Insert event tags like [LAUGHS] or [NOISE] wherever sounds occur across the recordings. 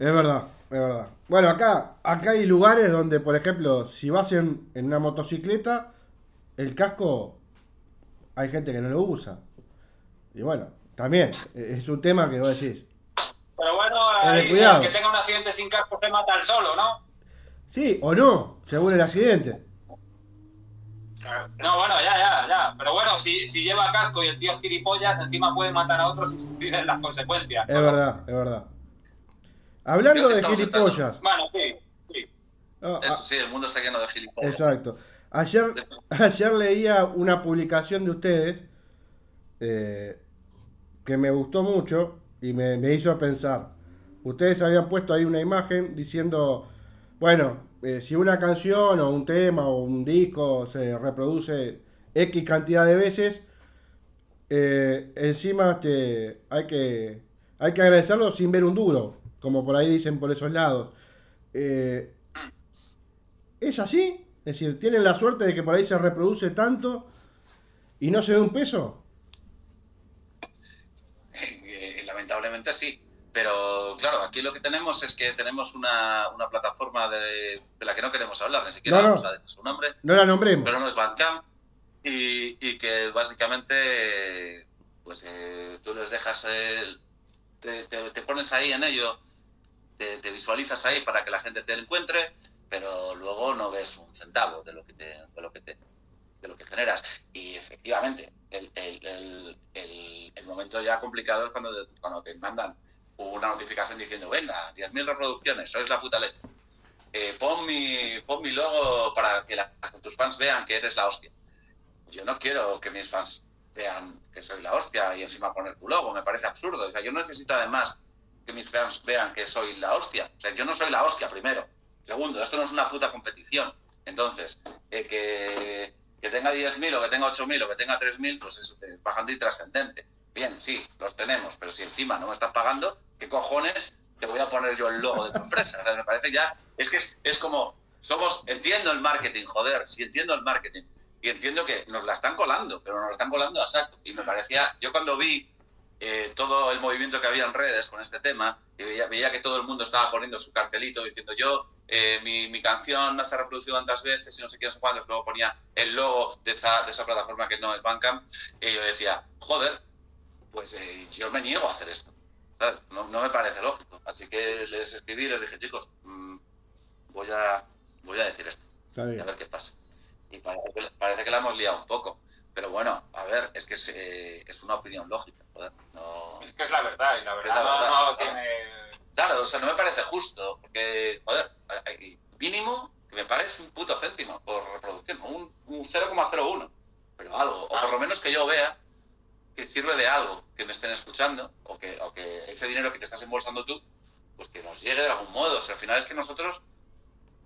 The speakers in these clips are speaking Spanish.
Es verdad, es verdad. Bueno, acá, acá hay lugares donde, por ejemplo, si vas en, en una motocicleta, el casco hay gente que no lo usa. Y bueno, también eh, es un tema que vos decís. Pero bueno, Eh, cuidado. el que tenga un accidente sin casco se mata al solo, ¿no? Sí o no, según el accidente. No, bueno, ya, ya, ya. Pero bueno, si, si lleva casco y el tío es gilipollas, encima puede matar a otros y sufrir las consecuencias. Es verdad, es verdad. Hablando de gilipollas. Bueno, sí, sí. ah, Eso ah, sí, el mundo está lleno de gilipollas. exacto. Ayer, ayer leía una publicación de ustedes eh, que me gustó mucho y me, me hizo pensar. Ustedes habían puesto ahí una imagen diciendo, bueno, eh, si una canción o un tema o un disco se reproduce X cantidad de veces, eh, encima este, hay que hay que agradecerlo sin ver un duro, como por ahí dicen por esos lados. Eh, ¿Es así? Es decir, ¿tienen la suerte de que por ahí se reproduce tanto y no se ve un peso? Eh, lamentablemente sí. Pero claro, aquí lo que tenemos es que tenemos una, una plataforma de, de la que no queremos hablar, ni siquiera No, no. vamos a decir su nombre, No la nombremos. pero no es Bandcamp y, y que básicamente pues eh, tú les dejas el- te, te- te pones ahí en ello te, visualizas ahí para que la gente te encuentre pero luego no ves un centavo de lo que de lo que te de lo que generas. Y efectivamente el, el- el- momento ya complicado es cuando, cuando te mandan una notificación diciendo venga 10.000 reproducciones sois la puta leche. Eh, pon mi pon mi logo para que tus fans vean que eres la hostia yo no quiero que mis fans vean que soy la hostia y encima poner tu logo, me parece absurdo. O sea, yo necesito además que mis fans vean que soy la hostia. O sea, yo no soy la hostia primero. Segundo, esto no es una puta competición. Entonces, eh, que, que tenga 10.000 o que tenga 8.000 o que tenga 3.000, pues es, es bastante intrascendente. Bien, sí, los tenemos, pero si encima no me estás pagando, ¿qué cojones te voy a poner yo el logo de tu empresa? O sea, me parece ya, es que es, es como, somos, entiendo el marketing, joder, sí entiendo el marketing. Y entiendo que nos la están colando, pero nos la están colando a saco. Y me parecía, yo cuando vi eh, todo el movimiento que había en redes con este tema, y veía, veía que todo el mundo estaba poniendo su cartelito diciendo yo, eh, mi, mi canción no se ha reproducido tantas veces y no sé qué, no sé cuántos, luego ponía el logo de esa, de esa plataforma que no es Bandcamp, y yo decía, joder, pues eh, yo me niego a hacer esto. ¿sabes? No, no me parece lógico. Así que les escribí y les dije, chicos, mm, voy, a, voy a decir esto y a ver qué pasa. Y parece que la hemos liado un poco. Pero bueno, a ver, es que es, eh, es una opinión lógica. joder, no- Es que es la verdad, y la verdad, la no- verdad, no, claro. tiene. Claro, o sea, no me parece justo. Porque, joder, mínimo que me pagues un puto céntimo por reproducción, un, un 0,01. Pero algo, o por lo menos que yo vea que sirve de algo, que me estén escuchando, o que, o que ese dinero que te estás embolsando tú, pues que nos llegue de algún modo. O sea, al final es que nosotros,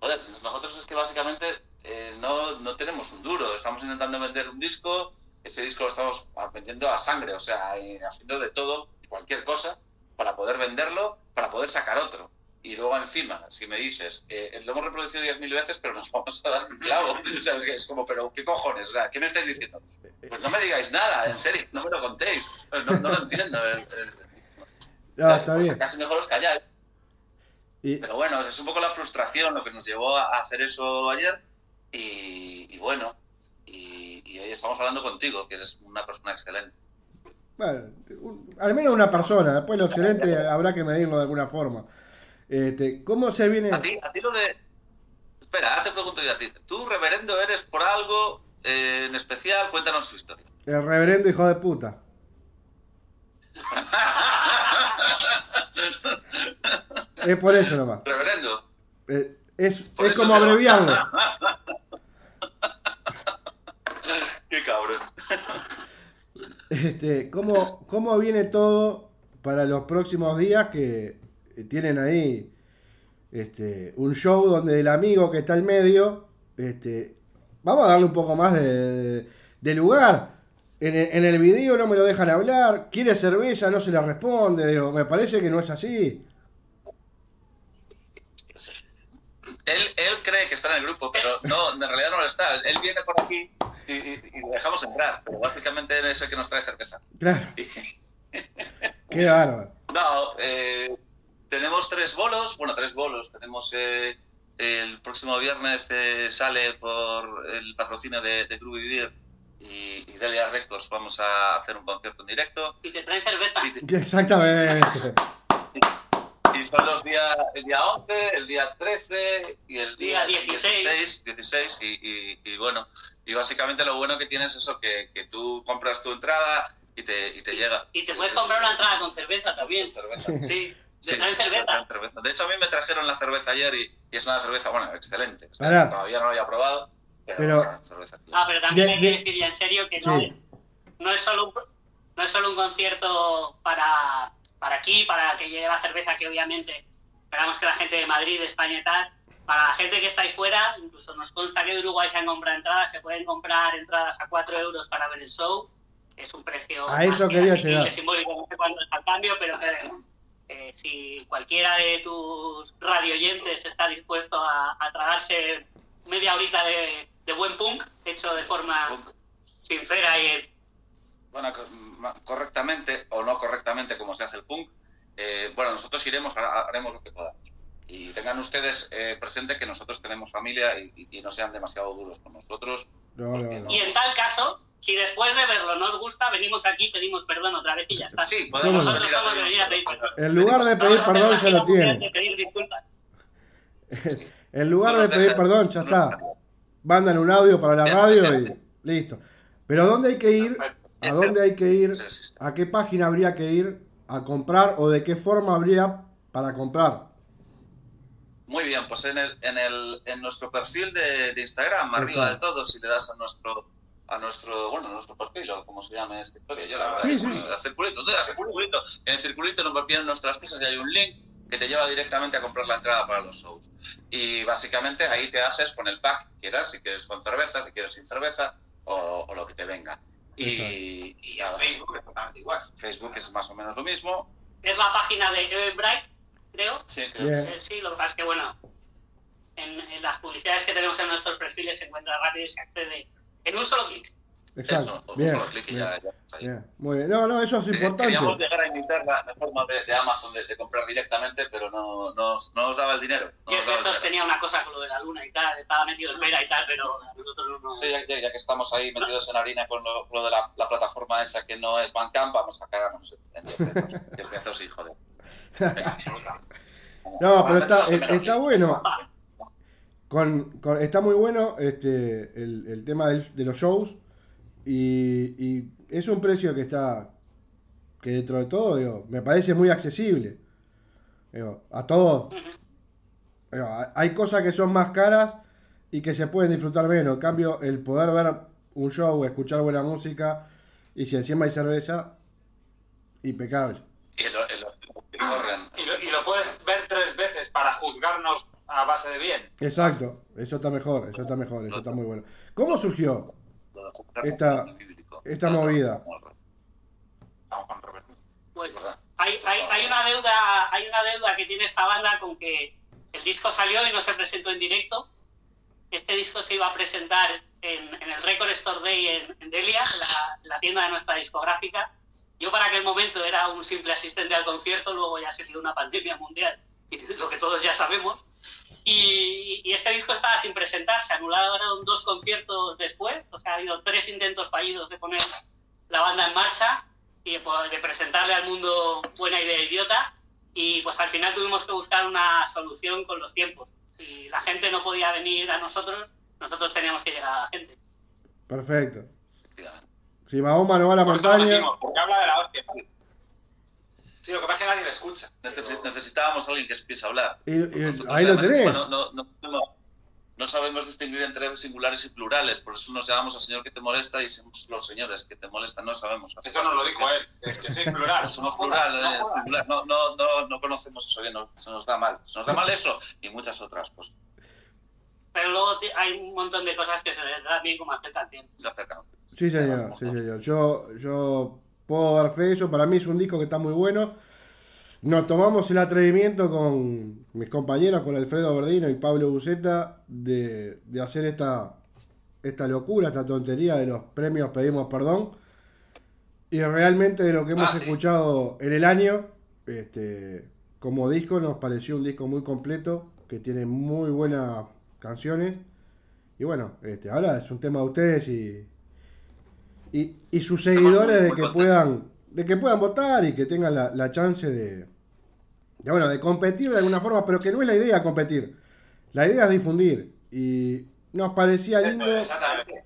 joder, nosotros es que básicamente eh, no, no tenemos un duro, estamos intentando vender un disco, ese disco lo estamos vendiendo a sangre, o sea, eh, haciendo de todo, cualquier cosa, para poder venderlo, para poder sacar otro. Y luego encima, si me dices, eh, lo hemos reproducido 10.000 veces, pero nos [LAUGHS] vamos a dar un clavo. O sea, es, que es como, pero ¿qué cojones? O sea, ¿qué me estáis diciendo? Pues no me digáis nada, en serio, no me lo contéis. No, no lo entiendo. Ah, está bien. Casi mejor os calláis. Y, Pero bueno, es un poco la frustración lo que nos llevó a hacer eso ayer. Y, y bueno, y, y hoy estamos hablando contigo, que eres una persona excelente. bueno, un- al menos una persona. Después lo excelente [LAUGHS] habrá que medirlo de alguna forma. Este, ¿Cómo se viene? A ti, a ti lo de... Espera, te pregunto yo a ti. ¿Tú, reverendo, eres por algo eh, en especial? Cuéntanos tu historia. El reverendo hijo de puta. [LAUGHS] Es por eso nomás. reverendo. Eh, es, Por es como abreviarlo. [LAUGHS] Qué cabrón. Este, ¿cómo, ¿Cómo viene todo para los próximos días que tienen ahí este, un show donde el amigo que está al medio, este, vamos a darle un poco más de, de lugar? En el, en el video no me lo dejan hablar, quiere cerveza, no se le responde, digo, me parece que no es así. Él, él cree que está en el grupo, pero no, en realidad no lo está. Él viene por aquí y, y- y le dejamos entrar, pero básicamente él es el que nos trae cerveza. Claro. [LAUGHS] Qué bárbaro. No, eh, tenemos tres bolos, bueno, tres bolos. Tenemos eh, el próximo viernes eh, sale por el patrocinio de, de Groovy Beer y, y Delia Records. Vamos a hacer un concierto en directo. Y te traen cerveza. Y, [LAUGHS] Exactamente. [LAUGHS] y son los días, el día 11, el día 13 y el día, Día 16. 16, 16 y, y- y bueno, y básicamente lo bueno que tienes es eso, que, que tú compras tu entrada y te, y te llega. Y te puedes comprar una entrada con cerveza también. Cerveza. Sí, Sí, cerveza. cerveza. De hecho, a mí me trajeron la cerveza ayer y, y es una cerveza, bueno, excelente. O sea, Pará. Todavía no la había probado, pero, Pero- una cerveza. Ah, pero también De- hay que de- decir ya en serio que no, Sí. no es solo un, no es solo un concierto para, para aquí, para que llegue la cerveza, que obviamente esperamos que la gente de Madrid, de España y tal, para la gente que estáis fuera, incluso nos consta que de Uruguay se han comprado entradas, se pueden comprar entradas a 4 euros para ver el show, que es un precio A eso quería llegar. simbólico, no sé cuándo está el cambio, pero que eh, si cualquiera de tus radioyentes está dispuesto a, a tragarse media horita de, de buen punk, hecho de forma sincera y correctamente o no correctamente como se hace el punk, eh, bueno, nosotros iremos, ha- haremos lo que podamos. Y tengan ustedes eh, presente que nosotros tenemos familia y, y- y no sean demasiado duros con nosotros. No, no, no. Y en tal caso, si después de verlo no os gusta, venimos aquí, pedimos perdón otra vez y ya está. Sí, podemos Nosotros a somos venir a pedir pedir perdón. En lugar de pedir perdón, ya lo disculpas. [LAUGHS] En lugar de pedir perdón, ya está. Mandan un audio para la radio y listo. Pero ¿dónde hay que ir? ¿A dónde hay que ir? ¿A qué página habría que ir a comprar o de qué forma habría para comprar? Muy bien, pues en, el, en, el, en nuestro perfil de, de Instagram, arriba de todo, si le das a nuestro a nuestro, bueno, a nuestro perfil, o como se llame esta historia, yo la verdad, Sí, sí. el circulito, tú le das el circulito, en el circulito nos vienen nuestras cosas y hay un link que te lleva directamente a comprar la entrada para los shows. Y básicamente ahí te haces con el pack que quieras, si quieres con cerveza, si quieres sin cerveza, o, o lo que te venga. Y, y ahora, Facebook es totalmente igual. Facebook es más o menos lo mismo. Es la página de Eventbrite, creo. Sí, creo que Sí, sí, lo que pasa es que, bueno, en, en las publicidades que tenemos en nuestros perfiles se encuentra rápido y se accede en un solo clic. Exacto. Eso, Bien. solo clic y bien, ya- ya bien. Muy bien. No, no, eso es Eh, Queríamos importante. llegar a imitar la, la forma de, de Amazon de, de comprar directamente, pero no nos, no nos daba el dinero. No el Bezos dinero. tenía una cosa con lo de la luna y tal, estaba metido en pera y tal, pero nosotros no. Sí, ya, ya- ya que estamos ahí metidos en harina con lo, de la, la plataforma esa que no es Bandcamp, vamos a cagarnos en Jeff Bezos. [LAUGHS] Hijo de... [LAUGHS] No, pero está, está bueno. Con, con- está muy bueno este el, el tema del- de los shows y, y es un precio que está que dentro de todo digo, me parece muy accesible Digo, a todos. Digo, hay- cosas que son más caras y que se pueden disfrutar menos en cambio el poder ver un show escuchar buena música y si encima hay cerveza impecable Y lo- y los que corren. Y lo, y lo puedes ver tres veces para juzgarnos a base de bien. exacto eso está mejor eso está mejor eso está muy bueno ¿cómo surgió de Esta- esta movida. Pues hay, hay, hay una deuda hay una deuda que tiene esta banda con que el disco salió y no se presentó en directo. Este disco se iba a presentar en, en el Record Store Day en, en Delia, la, la tienda de nuestra discográfica. Yo para aquel momento era un simple asistente al concierto, luego ya se dio una pandemia mundial, y lo que todos ya sabemos. Y, y este disco estaba sin presentar, se anularon dos conciertos después, o sea, ha habido tres intentos fallidos de poner la banda en marcha y pues, de presentarle al mundo buena idea idiota y pues al final tuvimos que buscar una solución con los tiempos. Si la gente no podía venir a nosotros, nosotros teníamos que llegar a la gente. perfecto si Mahoma no va a la montaña porque habla de la hostia. Sí, lo que pasa es que nadie le escucha. Necesi- necesitábamos a alguien que supiese hablar. Y- y Nosotros, ahí lo bueno, no, no, no, no sabemos distinguir entre singulares y plurales, por eso nos llamamos al señor que te molesta y somos los señores que te molestan, no sabemos. Eso nos lo dijo él, que, que soy plural. [LAUGHS] Somos plural, no eh, no, no, no, no conocemos eso bien, no, se nos da mal. Se nos da mal eso y muchas otras cosas. Pero luego hay un montón de cosas que se les da bien como canción. Se acercan. Sí, señor, sí, señor. Yo, yo puedo dar fe de eso. Para mí es un disco que está muy bueno. Nos tomamos el atrevimiento con mis compañeros, con Alfredo Verdino y Pablo Buceta, de, de hacer esta, esta locura, esta tontería de los premios Pedimos Perdón. Y realmente de lo que hemos Ah, sí. escuchado en el año, este, como disco nos pareció un disco muy completo, que tiene muy buenas canciones. Y bueno, este, ahora es un tema de ustedes y, y, y sus seguidores de que puedan de que puedan votar y que tengan la, la chance de, de, bueno, de competir de alguna forma, pero que no es la idea competir. La idea es difundir. Y nos parecía lindo. Exactamente.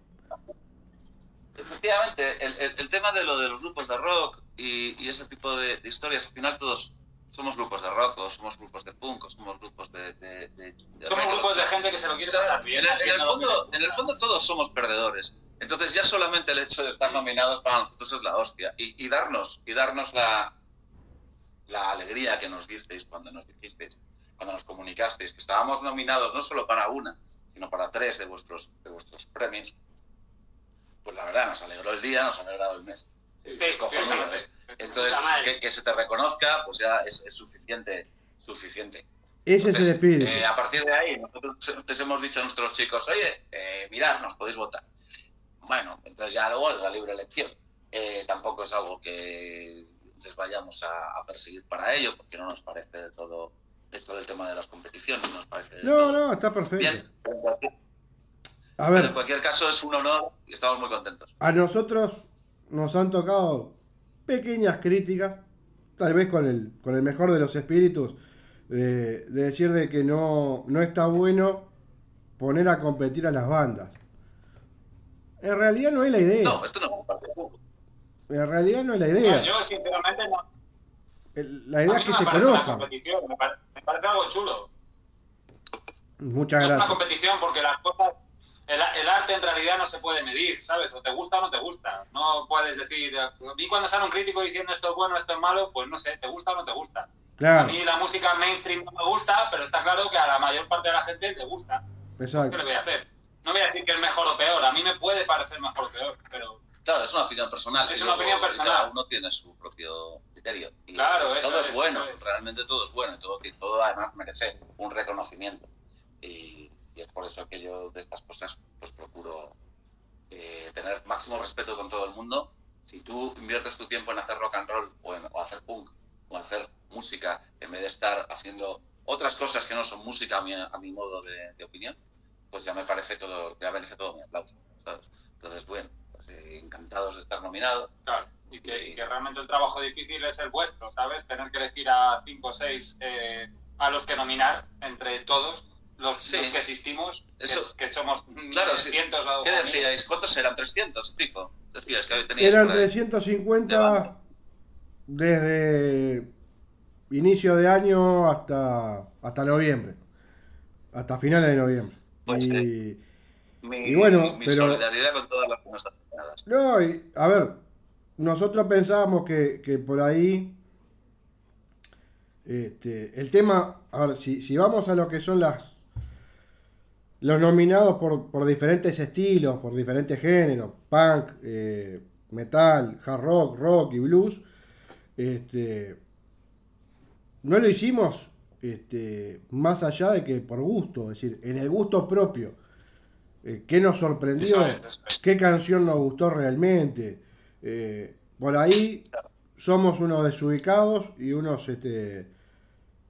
Efectivamente, el, el- el tema de lo de los grupos de rock y, y ese tipo de, de historias, al final todos somos grupos de rock, o somos grupos de punk, o somos grupos de... de- de- de Somos grupos de o sea, gente que se lo quiere o sea, pasar bien. En el, en fondo, en el fondo todos somos perdedores. Entonces ya solamente el hecho de estar nominados para nosotros es la hostia. Y, y darnos, y darnos la, la alegría que nos disteis cuando nos dijisteis, cuando nos comunicasteis, que estábamos nominados no solo para una, sino para tres de vuestros, de vuestros premios, pues la verdad nos alegró el día, nos ha alegrado el mes. Sí, Es cojonudo, ciertamente. es- Esto es, que, que se te reconozca, pues ya es, es suficiente, suficiente. Ese es el Entonces, espíritu. eh, a partir de ahí, nosotros les hemos dicho a nuestros chicos, oye, eh, mirad, nos podéis votar. Bueno, entonces ya luego la libre elección. Eh, tampoco es algo que les vayamos a, a perseguir para ello, porque no nos parece del todo esto del tema de las competiciones, no nos parece del No, todo no, está perfecto. bien. A pero en ver, cualquier caso es un honor y estamos muy contentos. a nosotros nos han tocado pequeñas críticas, tal vez con el, con el mejor de los espíritus, eh, de decir de que no, no está bueno poner a competir a las bandas. En realidad no es la idea. No, esto no me parece poco. En realidad no es la No, idea. yo, sinceramente, no. El- La A idea es que se me conozcan. competición, me, pare- me parece algo chulo. Muchas No es una gracias. competición porque las cosas, el, el arte en realidad no se puede medir, ¿sabes? O te gusta o no te gusta. No puedes decir, a mí cuando sale un crítico diciendo esto es bueno, esto es malo, pues no sé, te gusta o no te gusta. A Claro, mí la música mainstream no me gusta, pero está claro que a la mayor parte de la gente le gusta. ¿Qué exacto. le voy a hacer? No voy a decir que es mejor o peor, a mí me puede parecer mejor o peor, pero Claro, es una opinión personal. Es una luego opinión personal. Cada uno tiene su propio criterio. Y Claro, eso todo es, es, bueno, eso es. realmente todo es bueno. y Todo, y todo además merece un reconocimiento. Y, y es por eso que yo de estas cosas pues procuro eh, tener máximo respeto con todo el mundo. Si tú inviertes tu tiempo en hacer rock and roll o, en, o hacer punk o hacer música en vez de estar haciendo otras cosas que no son música a mi, a mi modo de, de opinión, pues ya me parece todo, ya merece todo mi aplauso. ¿sabes? Entonces, bueno, pues, eh, encantados de estar nominados. claro. Y que, y que realmente el trabajo difícil es el vuestro, ¿sabes? Tener que elegir a cinco o seis eh, a los que nominar entre todos los, Sí. los que existimos, que- Eso- que, somos Claro, sí. cientos o ¿Qué decíais? ¿Cuántos eran? ¿300 y pico? Decíais que Eran por ahí. 350 desde inicio de año hasta, hasta noviembre. Hasta finales de noviembre. Pues y, Mi, y bueno, mi pero- solidaridad con todas las están nominadas. no, y, a ver, nosotros pensábamos que, que por ahí este, el tema, a ver, si, si vamos a lo que son las los nominados por, por diferentes estilos, por diferentes géneros, punk, eh, metal, hard rock, rock y blues, este, no lo hicimos este, más allá de que por gusto, es decir, en el gusto propio. Eh, ¿Qué nos sorprendió? ¿Qué canción nos gustó realmente? Eh, por ahí somos unos desubicados y unos este,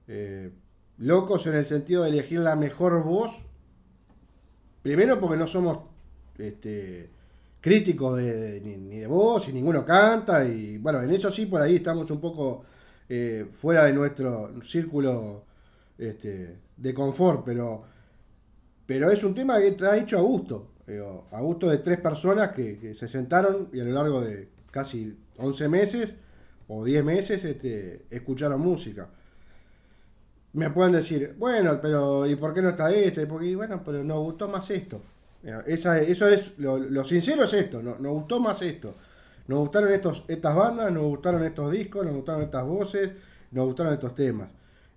eh, locos en el sentido de elegir la mejor voz. Primero porque no somos este, críticos de, de- ni, ni de voz y ninguno canta y bueno, en eso sí por ahí estamos un poco eh, fuera de nuestro círculo este, de confort, pero, pero es un tema que está hecho a gusto, a gusto de tres personas que, se sentaron y a lo largo de casi 11 meses o 10 meses este, escucharon música. Me pueden decir, bueno, pero ¿y por qué no está este? Porque, bueno, pero nos gustó más esto. Esa, eso es, lo, lo sincero es esto, no- nos gustó más esto. Nos gustaron estos, estas bandas, nos gustaron estos discos, nos gustaron estas voces, nos gustaron estos temas.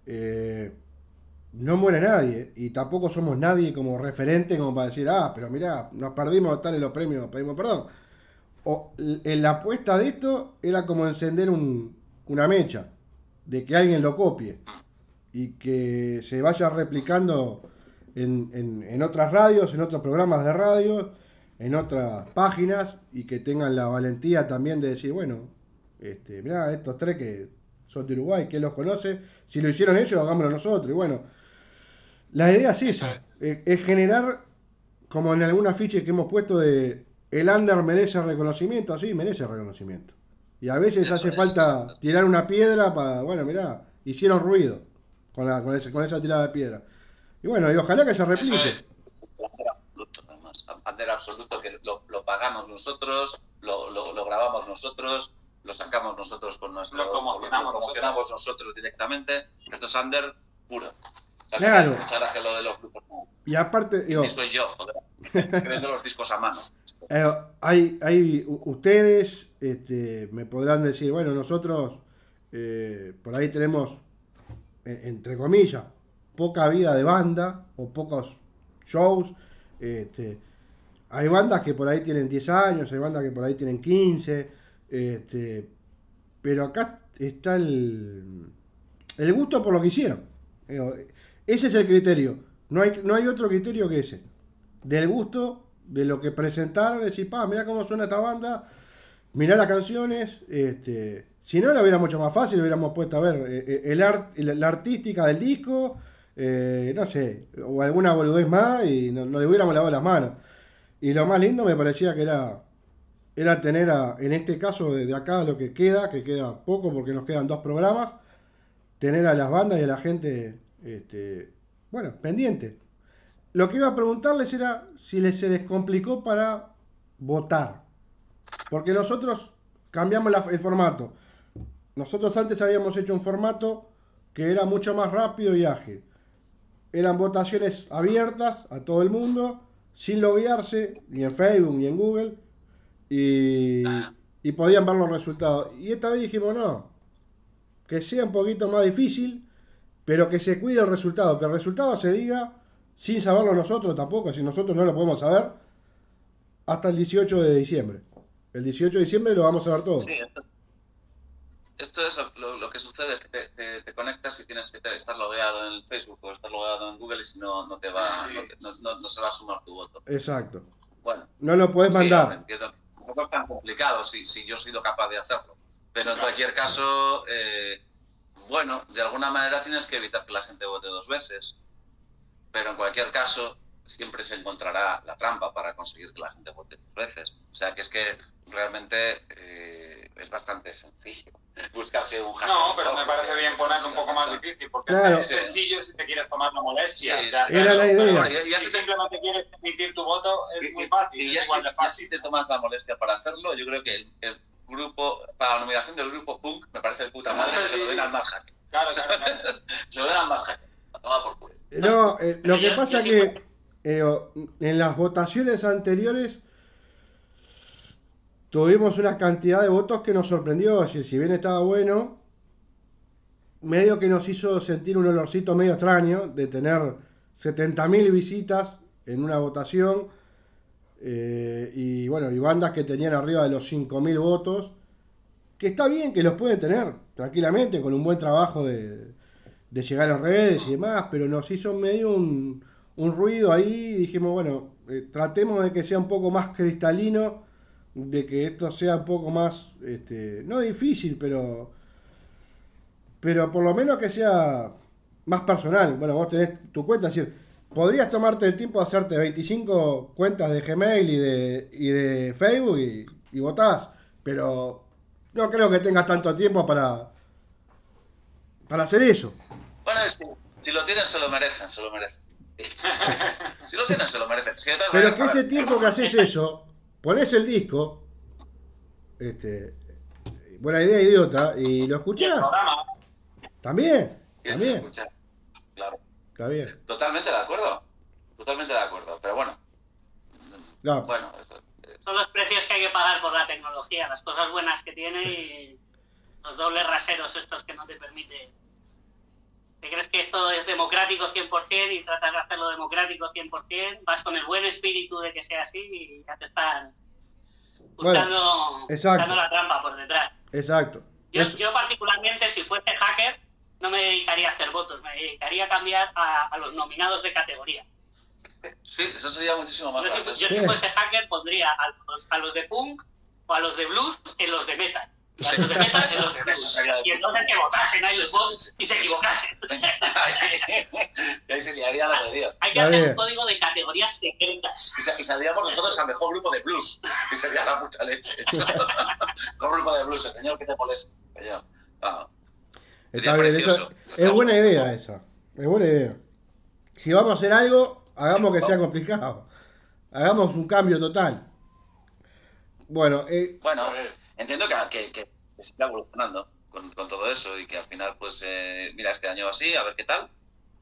Eh, no muere nadie y tampoco somos nadie como referente como para decir, ah, pero mirá, nos perdimos tal en los premios, pedimos perdón. O, en la apuesta de esto era como encender un- una mecha, de que alguien lo copie y que se vaya replicando en, en- en otras radios, en otros programas de radio, en otras páginas y que tengan la valentía también de decir, bueno, este, mirá, estos tres que son de Uruguay, ¿quién los conoce? Si lo hicieron ellos, hagámoslo nosotros. Y bueno, la idea es esa, es, es generar, como en algún afiche que hemos puesto de el under merece reconocimiento, así merece reconocimiento. Y a veces Eso hace es, falta tirar una piedra para, bueno, mirá, hicieron ruido con, la- con, ese- con esa tirada de piedra. Y bueno, y ojalá que se replique. es. Bandera absoluto, que lo, lo pagamos nosotros, lo, lo, lo grabamos nosotros, lo sacamos nosotros con nuestro. Lo promocionamos lo promocionamos nosotros directamente. Esto es under puro. Claro. Muchas gracias lo de los grupos. Y aparte, digo, Y soy yo, joder. [LAUGHS] Creando los discos a mano. Eh, hay, hay, ustedes este, me podrán decir, bueno, nosotros eh, por ahí tenemos, eh, entre comillas, poca vida de banda o pocos shows. Este, hay bandas que por ahí tienen 10 años, hay bandas que por ahí tienen 15, este, pero acá está el, el gusto por lo que hicieron. Ese es el criterio, no hay, no hay otro criterio que ese del gusto de lo que presentaron, decir, pa, mirá cómo suena esta banda, mirá las canciones, este, si no, lo hubiera mucho más fácil, hubiéramos puesto a ver eh, eh, el art, la artística del disco, eh, no sé, o alguna boludez más y no, no le hubiéramos lavado las manos. Y lo más lindo me parecía que era, era tener, a, en este caso de, acá lo que queda, que queda poco porque nos quedan dos programas, tener a las bandas y a la gente, este, bueno, pendiente. Lo que iba a preguntarles era si les, se les complicó para votar. Porque nosotros cambiamos el formato. Nosotros antes habíamos hecho un formato que era mucho más rápido y ágil. Eran votaciones abiertas a todo el mundo, sin loguearse, ni en Facebook ni en Google, y, y podían ver los resultados. Y esta vez dijimos, no, que sea un poquito más difícil, pero que se cuide el resultado, que el resultado se diga sin saberlo nosotros tampoco, si nosotros no lo podemos saber, hasta el 18 de diciembre. El 18 de diciembre lo vamos a ver todo. Sí, esto es lo, lo que sucede, es que te, te- te conectas y tienes que estar logueado en el Facebook o estar logueado en Google y si no, no te va, Sí. no, te- no- no- no se va a sumar tu voto. Exacto. Bueno, No lo puedes mandar. entiendo. No es tan complicado si, si yo he sido capaz de hacerlo. Pero en cualquier caso, eh, bueno, de alguna manera tienes que evitar que la gente vote dos veces. Pero en cualquier caso, siempre se encontrará la trampa para conseguir que la gente vote dos veces. O sea que es que realmente eh, es bastante sencillo [LAUGHS] buscarse un hacker. No, pero me parece bien ponerlo un poco más difícil, porque Claro. es sencillo si te quieres tomar la molestia. Sí, sí. Era la idea. Y- y así Si te- simplemente quieres emitir tu voto, es Y- muy fácil, Y es ya igual si, de ya fácil. si te tomas la molestia para hacerlo, yo creo que el, el grupo, para la nominación del grupo Punk, me parece de puta madre que se lo den al más hacker. Claro, claro, claro. Se lo den al más hacker. Por culo. No, eh, lo que pasa que eh, en las votaciones anteriores tuvimos una cantidad de votos que nos sorprendió. Es si bien estaba bueno, medio que nos hizo sentir un olorcito medio extraño de tener 70.000 visitas en una votación. eh, y bueno, y bandas que tenían arriba de los 5.000 votos. Que está bien que los pueden tener tranquilamente con un buen trabajo de, de llegar a redes y demás, pero nos hizo medio un, ruido ahí dijimos, bueno, eh, tratemos de que sea un poco más cristalino, de que esto sea un poco más, este, no difícil, pero, pero por lo menos que sea más personal. Bueno, vos tenés tu cuenta, es decir, podrías tomarte el tiempo de hacerte 25 cuentas de Gmail y de, y de Facebook y, y votás, pero no creo que tengas tanto tiempo para, para hacer eso. Bueno, si, si lo tienen, se lo merecen, se lo merecen. [LAUGHS] si lo tienen, se lo merecen. Si Pero que ese tiempo que haces eso, pones el disco, este, buena idea idiota, y lo el escuchás. programa, También, también. Claro, está bien. totalmente de acuerdo. Totalmente de acuerdo. Pero bueno, No, bueno, eso- eh, Son los precios que hay que pagar por la tecnología, las cosas buenas que tiene y los dobles raseros estos que no te permite. ¿Te crees que esto es democrático 100% y tratas de hacerlo democrático 100%? Vas con el buen espíritu de que sea así y ya te están buscando, la trampa por detrás. exacto. Yo, Es- yo particularmente, si fuese hacker, no me dedicaría a hacer votos, me dedicaría a cambiar a, a los nominados de categoría. sí, eso sería muchísimo más Yo, si, yo Sí. si fuese hacker pondría a los, a los de punk o a los de blues en los de metal. Te metas en los Y entonces que votasen ahí los Sí, sí, bots sí, sí. y se equivocasen. y [LAUGHS] ahí se liaría la medida. Hay que hacer un código de categorías secretas. Y, y saldríamos nosotros al mejor grupo de blues, que sería la puta leche. [LAUGHS] mejor grupo de blues, el señor que te molesta. Ah, Está bien, eso, es buena idea esa. Es buena idea. Si vamos a hacer algo, hagamos que sea complicado. Hagamos un cambio total. Bueno, eh, Bueno. Entiendo que, que, que, que siga evolucionando con, con todo eso y que al final, pues, eh, mira, este año así, a ver qué tal.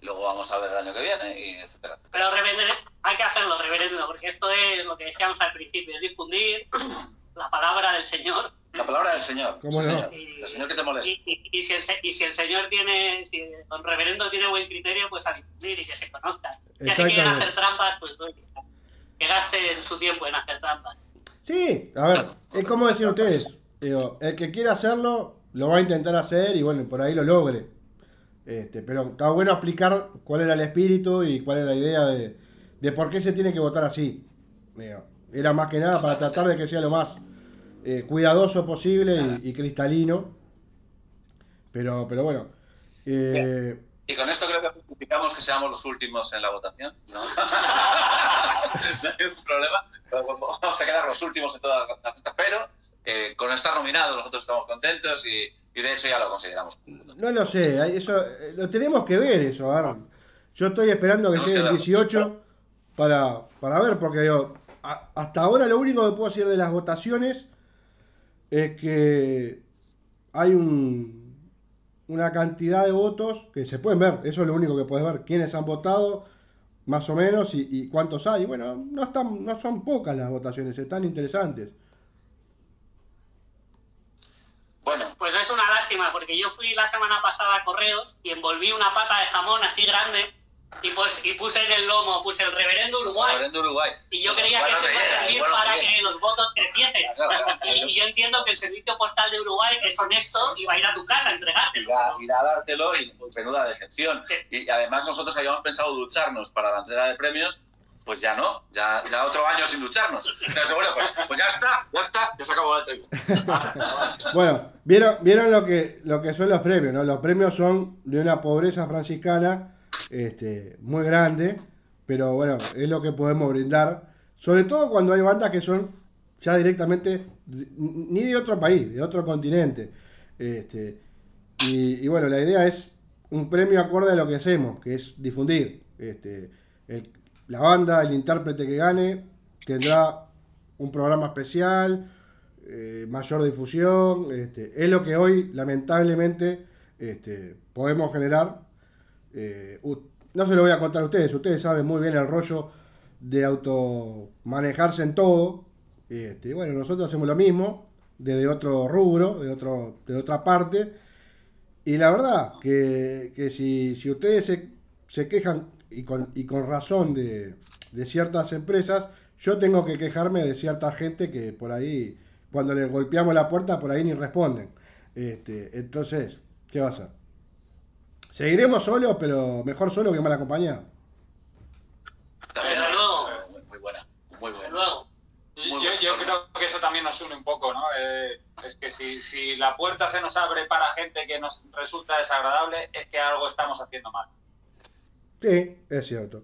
Y luego vamos a ver el año que viene, y etcétera. Pero reverendo, hay que hacerlo, reverendo, porque esto es lo que decíamos al principio, es difundir [COUGHS] la palabra del Señor. La palabra del Señor. ¿Cómo sí, no? señor. El Señor que te molesta. Y, y- y si el, se- y si el Señor tiene, si don reverendo tiene buen criterio, pues a difundir y que se conozcan. Que si quieren hacer trampas, pues oye, que gasten su tiempo en hacer trampas. Sí, a ver, es como decir ustedes. Digo, el que quiera hacerlo, lo va a intentar hacer y bueno, por ahí lo logre. Este, pero está bueno explicar cuál era el espíritu y cuál es la idea de, de por qué se tiene que votar así. Digo, era más que nada para tratar de que sea lo más eh, cuidadoso posible y, y cristalino. Pero, pero bueno. eh, Y con esto creo que justificamos que seamos los últimos en la votación. No, [LAUGHS] [LAUGHS] no hay un problema. Vamos a quedar los últimos en todas las fiestas, pero eh, con estar nominados nosotros estamos contentos y, y de hecho ya lo consideramos. no lo sé, eso eh, lo tenemos que ver eso. a ver. Yo estoy esperando que llegue el verlo. 18 para, para ver, porque digo, a- hasta ahora lo único que puedo decir de las votaciones es que hay un, una cantidad de votos que se pueden ver, eso es lo único que puedes ver, quiénes han votado más o menos y, cuántos hay. Bueno, no, están, no son pocas las votaciones, están interesantes. Bueno, Pues es una lástima, porque yo fui la semana pasada a Correos y envolví una pata de jamón así grande y, pues, y puse en el lomo, puse el reverendo Uruguay. Reverendo Uruguay. Y yo creía Bueno, que eso iba a servir bueno, para que los votos creciesen. Claro, claro, claro. Y, y yo entiendo que el servicio postal de Uruguay es honesto y va a ir a tu casa a entregártelo. A, ir a dártelo y pues, menuda decepción. Y además nosotros habíamos pensado ducharnos para la entrega de premios, pues ya no, ya, ya otro año sin ducharnos. Entonces, bueno, pues, pues ya está, ya está, ya se acabó la entrevista. [LAUGHS] Bueno, vieron, vieron lo que lo que son los premios, ¿no? Los premios son de una pobreza franciscana este, muy grande, pero bueno, es lo que podemos brindar, sobre todo cuando hay bandas que son ya directamente ni de otro país, de otro continente. Este, y, bueno, la idea es un premio acorde a lo que hacemos, que es difundir. Este, la banda, el intérprete que gane, tendrá un programa especial, eh, mayor difusión. Es lo que hoy, lamentablemente, podemos generar. Eh, no se lo voy a contar a ustedes, ustedes saben muy bien el rollo de automanejarse en todo. Este, bueno, nosotros hacemos lo mismo, desde otro rubro, de, otro, de otra parte. Y la verdad, que, que si, si ustedes se, se quejan, y con, y con razón, de, de ciertas empresas, yo tengo que quejarme de cierta gente que por ahí, cuando le golpeamos la puerta, por ahí ni responden. Este, entonces, ¿qué va a hacer? Seguiremos solos, pero mejor solo que mal acompañado. Muy, muy buena, muy buena. Muy Yo, yo creo que eso también nos une un poco, ¿no? Eh, es que si, si la puerta se nos abre para gente que nos resulta desagradable, es que algo estamos haciendo mal. Sí, es cierto.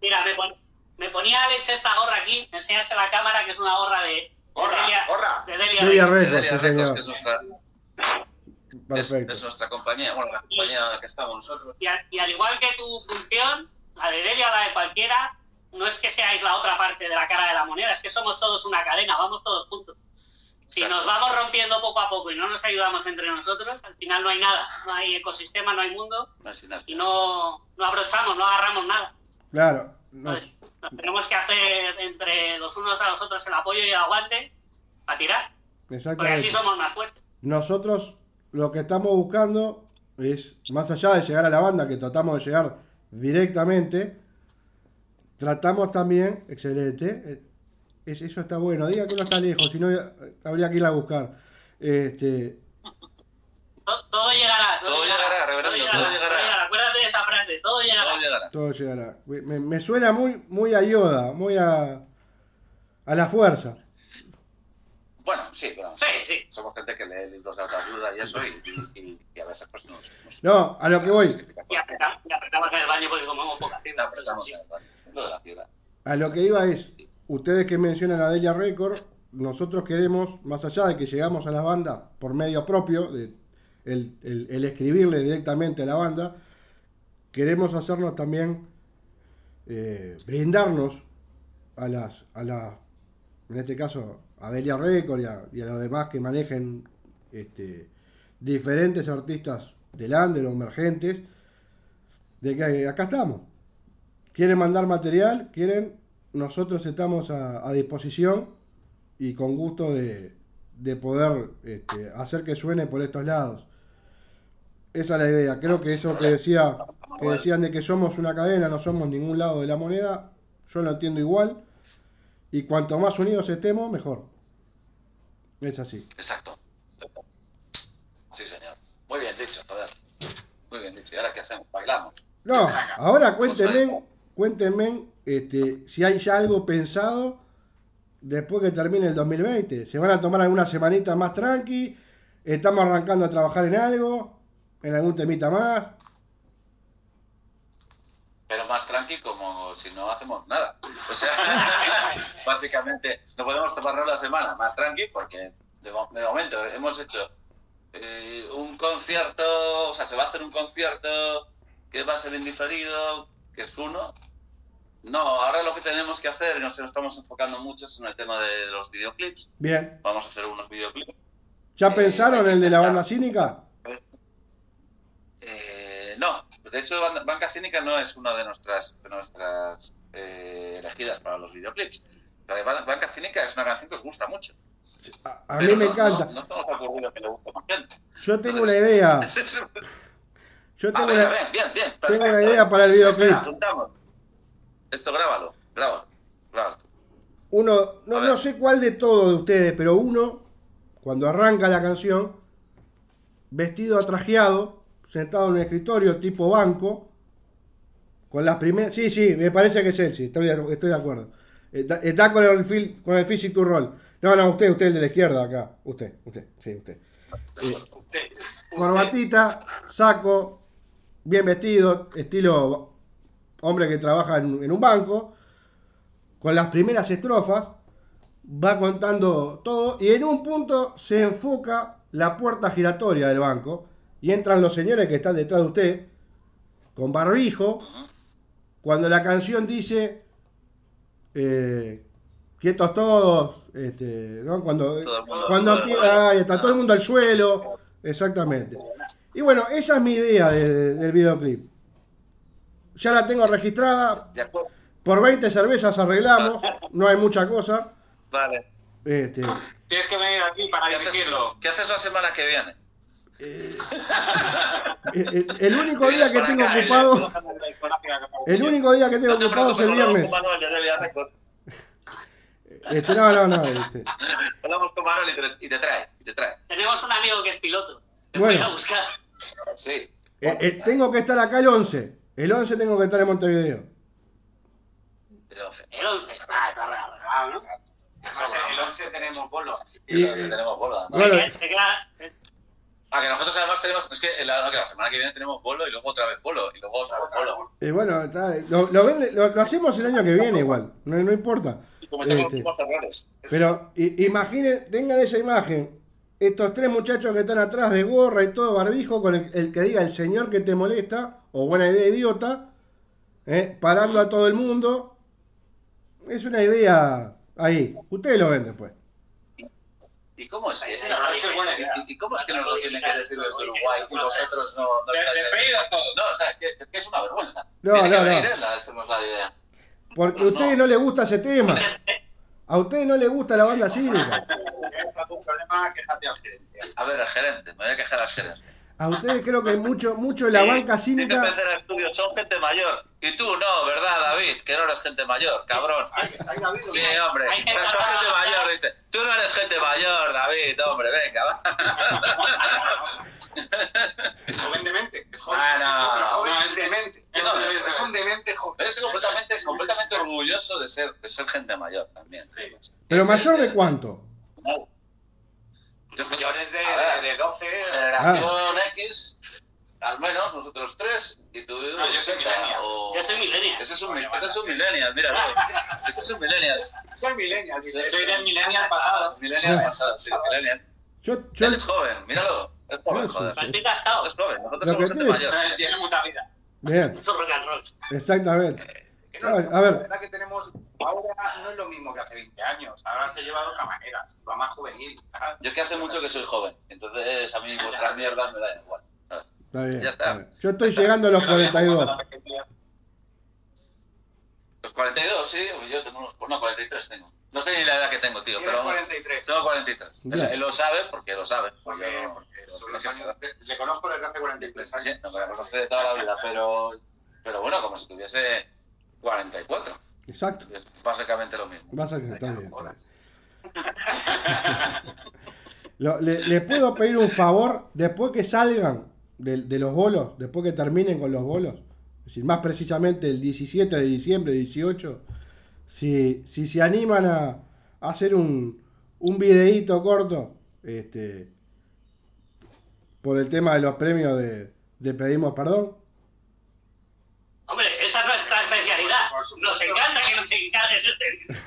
Mira, me, pon- me ponía Alex esta gorra aquí, enseñarse la cámara, que es una gorra de, de ¡Gorra, Delia, gorra! de Delia Delia. Records, Delia sí, Records, que es nuestra, es, nuestra compañía, bueno, la compañía en la que estamos nosotros. Y, a- y al igual que tu función, la de Delia o la de cualquiera, no es que seáis la otra parte de la cara de la moneda, es que somos todos una cadena, vamos todos juntos. Si Exacto. nos vamos rompiendo poco a poco y no nos ayudamos entre nosotros, al final no hay nada, no hay ecosistema, no hay mundo y no, no abrochamos, no agarramos nada. Claro. nos- Entonces, nos tenemos que hacer entre los unos a los otros el apoyo y el aguante a tirar, porque así somos más fuertes. Nosotros lo que estamos buscando es, más allá de llegar a la banda, que tratamos de llegar directamente, tratamos también, excelente, eh, es- eso está bueno, diga que no está lejos, si no habría que ir a buscar. Este, Todo, todo llegará. Todo llegará, reverendo, todo llegará. Acuérdate de esa frase, todo llegará. Todo llegará. todo llegará. Me, me suena muy, muy a Yoda, muy a, a la fuerza. Bueno, sí, bueno, Sí, sí. somos gente que lee libros de autoayuda y eso, y, y- y a veces pues nos, nos- No, a lo que voy. Y apretamos, y apretamos en el baño porque comemos poca fibra. apretamos en el baño. Lo de la fibra. A lo que iba es, ustedes que mencionan a Delia Record, nosotros queremos, más allá de que llegamos a la banda por medio propio, de el, el- el escribirle directamente a la banda, queremos hacernos también, eh, brindarnos a las, a la, en este caso, a Delia Record y a, y a los demás que manejen este, diferentes artistas del under o emergentes, de que acá estamos quieren mandar material, quieren, nosotros estamos a, disposición y con gusto de, de poder este, hacer que suene por estos lados. Esa es la idea. Creo que eso que decía, que decían de que somos una cadena, no somos ningún lado de la moneda, yo lo entiendo igual. Y cuanto más unidos estemos, mejor. Es así. Exacto. Sí, señor. Muy bien dicho, joder. Muy bien dicho. ¿Y ahora qué hacemos? Bailamos. No, ahora cuéntenme, cuéntenme este, si hay ya algo pensado después que termine el 2020. ¿Se van a tomar alguna semanita más tranqui? ¿Estamos arrancando a trabajar en algo? ¿En algún temita más? Pero más tranqui como si no hacemos nada. O sea, [LAUGHS] básicamente, no podemos tomarnos la semana más tranqui porque de, de momento hemos hecho eh, un concierto, o sea, se va a hacer un concierto que va a ser indiferido, que es uno. No, ahora lo que tenemos que hacer, y nos estamos enfocando mucho, es en el tema de los videoclips. Bien. Vamos a hacer unos videoclips. ¿Ya Eh, pensaron el de la banda cínica? Eh, no, de hecho Ban- Banca Cínica no es una de nuestras, de nuestras eh, elegidas para los videoclips. La de Banca Cínica es una canción que os gusta mucho. A, a mí me no- encanta. No, que le guste más gente. Yo tengo una idea. [LAUGHS] Yo tengo una, bien, bien, bien. tengo una idea para el videoclip. Esto grábalo, grábalo, grábalo. Uno, no, no sé cuál de todos de ustedes, pero uno, cuando arranca la canción, vestido atrajeado, sentado en un escritorio tipo banco, con las primeras... Sí, sí, me parece que es él, sí, estoy, estoy de acuerdo. Está, está con el fil- con el physic to roll. No, no, usted, usted el de la izquierda acá. Usted, usted, sí, usted. Eh, corbatita, saco, bien vestido, estilo hombre que trabaja en, en un banco, con las primeras estrofas, va contando todo y en un punto se enfoca la puerta giratoria del banco y entran los señores que están detrás de usted con barbijo cuando la canción dice eh, quietos todos este, ¿no? cuando Todo mundo- cuando todo está todo el mundo al suelo exactamente y bueno esa es mi idea de- de- del videoclip ya la tengo registrada De acuerdo. por 20 cervezas arreglamos no hay mucha cosa Vale. este, Tienes que venir aquí para ¿Qué haces, dirigirlo. ¿Qué haces la semana que viene? Eh, el, el único día que tengo ocupado el único día que tengo ocupado es el viernes este, no no no este. Hablamos con Manuel y te, y te trae, y te trae. Tenemos un amigo que es piloto. Te Bueno. voy a buscar. Sí. Eh, eh, tengo que estar acá el 11 el 11 tengo que estar en Montevideo El 11. El 11. Ah, está bravo, ¿no? Además, el 11 tenemos bolo. así que- Y Y- el 11 tenemos bolo. además. Bueno. Se queda- Ah, que nosotros además tenemos, es que la, semana que viene tenemos bolo y luego otra vez bolo y luego otra vez bolo. Y bueno, está- lo, lo ven- lo- lo hacemos el año que viene igual, no, no importa. Y cometemos Este, errores. Es- pero i- imaginen, tengan esa imagen, estos tres muchachos que están atrás de gorra y todo barbijo, con el, el que diga el señor que te molesta, o buena idea idiota, ¿eh? parando a todo el mundo. Es una idea ahí, ustedes lo ven después. ¿Y cómo es que, que buena y, y cómo es que nos lo tienen que decir desde Uruguay y vosotros no, no. No, o sea, es que, es que es una vergüenza. No, Tiene que no, no. venir él decirnos la idea. Porque a No. ustedes no les gusta ese tema. [LAUGHS] A ustedes no les gusta la banda [LAUGHS] cívica. Al. A ver, el gerente, me voy a quejar al gerente. A ustedes creo que mucho, mucho de la Sí, banca Tiene que cívica. empezar el estudio, son gente mayor. Y tú no, ¿verdad, David? Que no eres gente mayor, cabrón. David. Sí, hombre, pero son gente mayor, dice. Tú no eres gente mayor, David, hombre, venga, va. Es [LAUGHS] joven demente. Es joven, Ah, no. pero joven No, es- demente. es- Es, es un demente joven. Estoy completamente, completamente orgulloso de ser, de ser gente mayor también. Pero Es, mayor de cuánto? Mayores de, A ver. de, de 12. Generación X, al menos nosotros tres, y tú No, yo soy millennial. o- Yo soy millennial. Ese es un, ese es un millennial, mira, este es un millennial. Soy millennial. Soy del millennial pasado. Millennial pasado, sí, millennial. Yo, yo, Él es joven, míralo. Es joven, joder. Estoy gastado. Es joven, nosotros somos gente mayor. Tiene mucha vida. bien, Mucho rock and roll. exactamente. No, A ver, la a ver. verdad que tenemos ahora no es lo mismo que hace 20 años. Ahora se lleva de otra manera, se va más juvenil. ¿sabes? Yo es que hace mucho que soy joven, entonces a mí vuestras mierdas me da igual. ¿sabes? Está bien, Ya está. bien. Yo estoy llegando a los 42. Los 42, sí, yo tengo unos. No, 43 tengo. No sé ni la edad que tengo, tío, pero. 43. Tengo 43. Él, él lo sabe porque lo sabe. Porque, Porque, yo no- porque yo son creo los que sí. años de- le conozco desde hace 43 Sí, años. no me la conoce de toda la vida, pero. Pero bueno, como si tuviese 44. Exacto. Es básicamente lo mismo. Bien. Lo- le, le puedo pedir un favor después que salgan de, de los bolos, después que terminen con los bolos, es decir, más precisamente el 17 de diciembre, 18, si, si se animan a, a hacer un, un videíto corto, este, por el tema de los premios de, de Pedimos Perdón. Hombre, esa es nuestra especialidad. Por supuesto. Nos encanta que nos encargues este.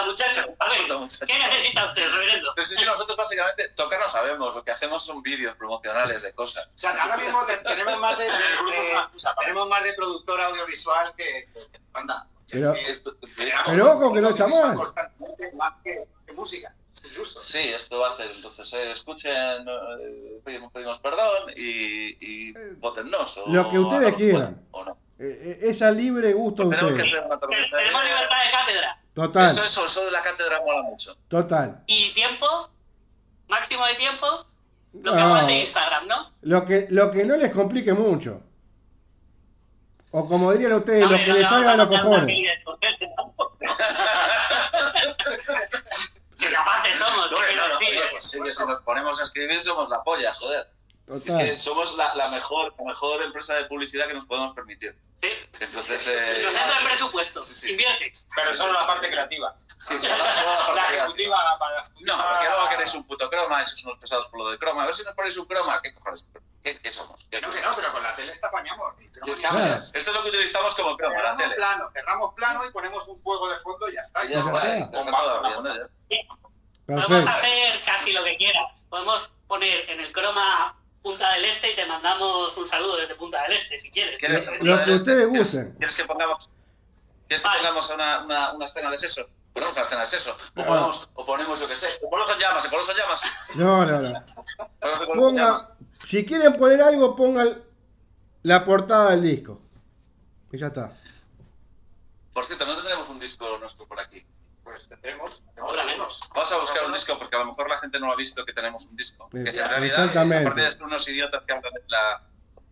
Apunta, muchachos. A ver, Apunta, muchacho. ¿qué necesita usted, reverendo? Pero sí, sí, nosotros básicamente tocar no sabemos, lo que hacemos son vídeos promocionales de cosas. O sea, ahora mismo te- tenemos más [LAUGHS] de, tenemos más de productor audiovisual que, que que banda. Pero- Sí, Esto- pero ojo que no está mal. constantemente, Más que, que música, incluso. Sí, esto va a ser, entonces eh, escuchen, eh, pedimos, pedimos perdón y, y votennos. O, Lo que ustedes quieran. O no. Eh, eh, es a libre gusto de ustedes. Tenemos libertad de cátedra. Eso, Total, eso, eso de la cátedra mola mucho. total. ¿Y tiempo? ¿Máximo de tiempo? Lo que No. hago de Instagram, ¿no? Lo que, lo que no les complique mucho. O como dirían ustedes, lo Hombre, que no, les no, salga de no, los no, no, cojones. Que capaces somos, No, ¿qué quiero no, no, pues si nos ponemos a escribir somos la polla, joder. Es que Total. somos la, la mejor, la mejor empresa de publicidad que nos podemos permitir. Sí. Entonces, eh, Nos entra en presupuesto. Sí, sí. Invierte. Pero solo la parte creativa. sí, solo- solo la La parte ejecutiva, para la ejecutiva. No, porque luego queréis un puto croma, esos son los pesados por lo del croma. A ver si nos ponéis un croma. ¿Qué cojones? ¿Qué, qué somos? ¿Qué Que no, somos? que no, pero con la tele está apañamos. ¿Qué Claro. cámaras? Esto es lo que utilizamos como croma, la Cerramos tele. plano, cerramos plano y ponemos un fuego de fondo y ya está. Ya. Podemos hacer casi lo que quieras. Podemos poner en el croma Punta del Este y te mandamos un saludo desde Punta del Este, si quieres. ¿Quieres Lo- que este? ustedes ¿Quieres- gusten. ¿Quieres que pongamos, ¿quieres que pongamos una, una, una escena de sexo? Ponemos una escena de sexo. O Ah. ponemos, o ponemos yo qué sé. O ponemos en llamas, o ponemos en llamas. No, no, no. Ponga, si quieren poner algo, pongan la portada del disco. Y ya está. Por cierto, no tendremos un disco nuestro por aquí. Pues tendremos. Ahora menos. Vamos a buscar un disco porque a lo mejor la gente no ha visto que tenemos un disco. Que en realidad, exactamente. aparte de ser unos idiotas que hablan en, la,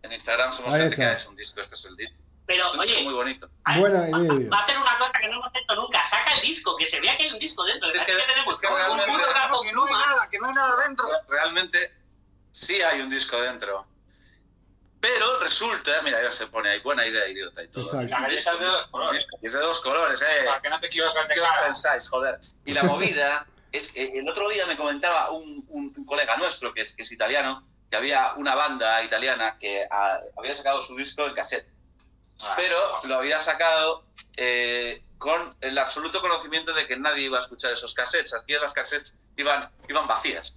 en Instagram, somos gente que ha hecho un disco. Este es el disco. Pero, Es un disco oye, muy bonito. a- Buena va- idea. Va a hacer una cosa que no hemos hecho nunca. Saca el disco, que se vea que hay un disco dentro. Si es Así que- tenemos es que un realmente- puto gato Que no hay nada, que no hay nada dentro. Realmente sí hay un disco dentro. Pero resulta, mira, ya se pone ahí, buena idea, idiota y todo. Exacto. La camisa es de dos colores. Y es de dos colores, eh. Para que no te equivoques ¿Qué os pensáis, joder? Y la movida [LAUGHS] es que el otro día me comentaba un, un- un colega nuestro que es, que es italiano que había una banda italiana que ah, había sacado su disco en cassette, pero lo había sacado eh, con el absoluto conocimiento de que nadie iba a escuchar esos cassettes. Aquí las cassettes iban, iban vacías.